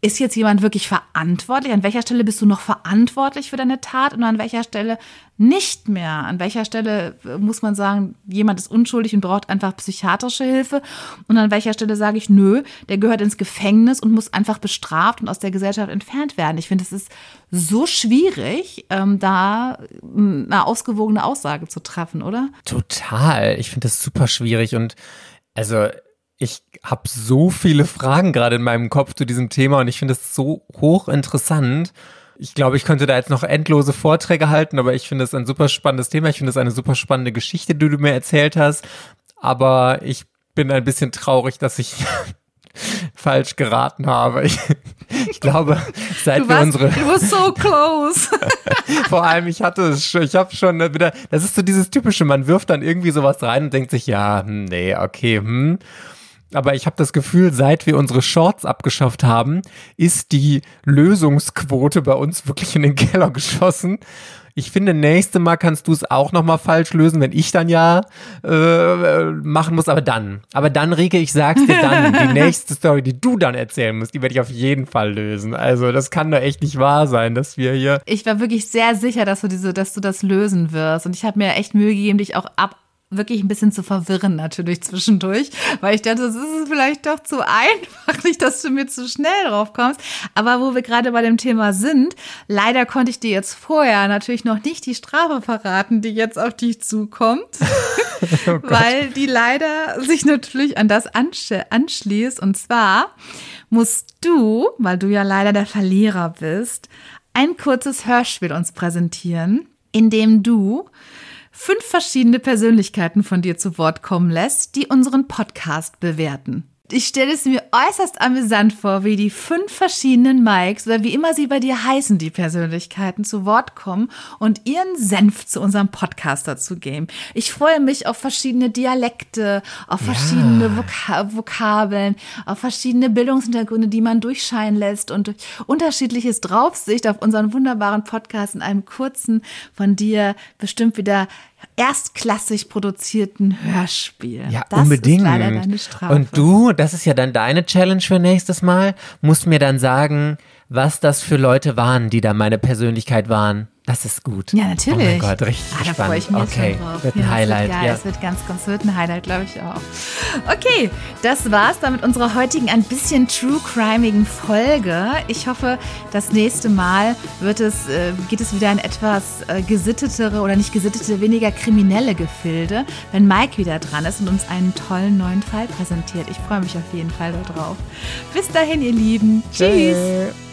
ist jetzt jemand wirklich verantwortlich? An welcher Stelle bist du noch verantwortlich für deine Tat und an welcher Stelle nicht mehr? An welcher Stelle äh, muss man sagen, jemand ist unschuldig und braucht einfach psychiatrische Hilfe? Und an welcher Stelle sage ich, nö, der gehört ins Gefängnis und muss einfach bestraft und aus der Gesellschaft entfernt werden? Ich finde, es ist so schwierig, ähm, da ähm, eine ausgewogene Aussage zu treffen, oder? Total. Ich finde das super schwierig und also ich habe so viele Fragen gerade in meinem Kopf zu diesem Thema und ich finde es so hochinteressant. Ich glaube, ich könnte da jetzt noch endlose Vorträge halten, aber ich finde es ein super spannendes Thema. Ich finde es eine super spannende Geschichte, die du mir erzählt hast. Aber ich bin ein bisschen traurig, dass ich [LAUGHS] falsch geraten habe. Ich, ich glaube, seit du wir warst, unsere. Du warst so close. [LAUGHS] Vor allem, ich hatte es schon, ich habe schon wieder. Das ist so dieses typische, man wirft dann irgendwie sowas rein und denkt sich, ja, hm, nee, okay, hm. Aber ich habe das Gefühl, seit wir unsere Shorts abgeschafft haben, ist die Lösungsquote bei uns wirklich in den Keller geschossen. Ich finde, nächste Mal kannst du es auch noch mal falsch lösen, wenn ich dann ja äh, machen muss. Aber dann, aber dann, Rike, ich sag's dir dann, [LAUGHS] die nächste Story, die du dann erzählen musst, die werde ich auf jeden Fall lösen. Also das kann doch echt nicht wahr sein, dass wir hier. Ich war wirklich sehr sicher, dass du diese, dass du das lösen wirst. Und ich habe mir echt Mühe gegeben, dich auch ab wirklich ein bisschen zu verwirren natürlich zwischendurch, weil ich dachte, das ist vielleicht doch zu einfach, [LAUGHS] nicht, dass du mir zu schnell drauf kommst. Aber wo wir gerade bei dem Thema sind, leider konnte ich dir jetzt vorher natürlich noch nicht die Strafe verraten, die jetzt auf dich zukommt, [LAUGHS] oh weil die leider sich natürlich an das anschließt. Und zwar musst du, weil du ja leider der Verlierer bist, ein kurzes Hörspiel uns präsentieren, in dem du fünf verschiedene Persönlichkeiten von dir zu Wort kommen lässt, die unseren Podcast bewerten. Ich stelle es mir äußerst amüsant vor, wie die fünf verschiedenen Mikes oder wie immer sie bei dir heißen, die Persönlichkeiten zu Wort kommen und ihren Senf zu unserem Podcast dazu geben. Ich freue mich auf verschiedene Dialekte, auf ja. verschiedene Vok Vokabeln, auf verschiedene Bildungshintergründe, die man durchscheinen lässt und unterschiedliches Draufsicht auf unseren wunderbaren Podcast in einem kurzen, von dir bestimmt wieder erstklassig produzierten Hörspiel. Ja, das unbedingt. Und du, das ist ja dann deine Challenge für nächstes Mal, musst mir dann sagen, was das für Leute waren, die da meine Persönlichkeit waren. Das ist gut. Ja, natürlich. Oh mein Gott, richtig ah, da freue ich mich okay. drauf. Wird ein ja, Highlight. Wird, ja, ja, es wird ganz, ganz, wird ein Highlight, glaube ich auch. Okay, das war's dann mit unserer heutigen ein bisschen true crimeigen Folge. Ich hoffe, das nächste Mal wird es, äh, geht es wieder in etwas äh, gesittetere oder nicht gesittete, weniger kriminelle Gefilde, wenn Mike wieder dran ist und uns einen tollen neuen Fall präsentiert. Ich freue mich auf jeden Fall darauf. Bis dahin, ihr Lieben. Tschüss. Tschüss.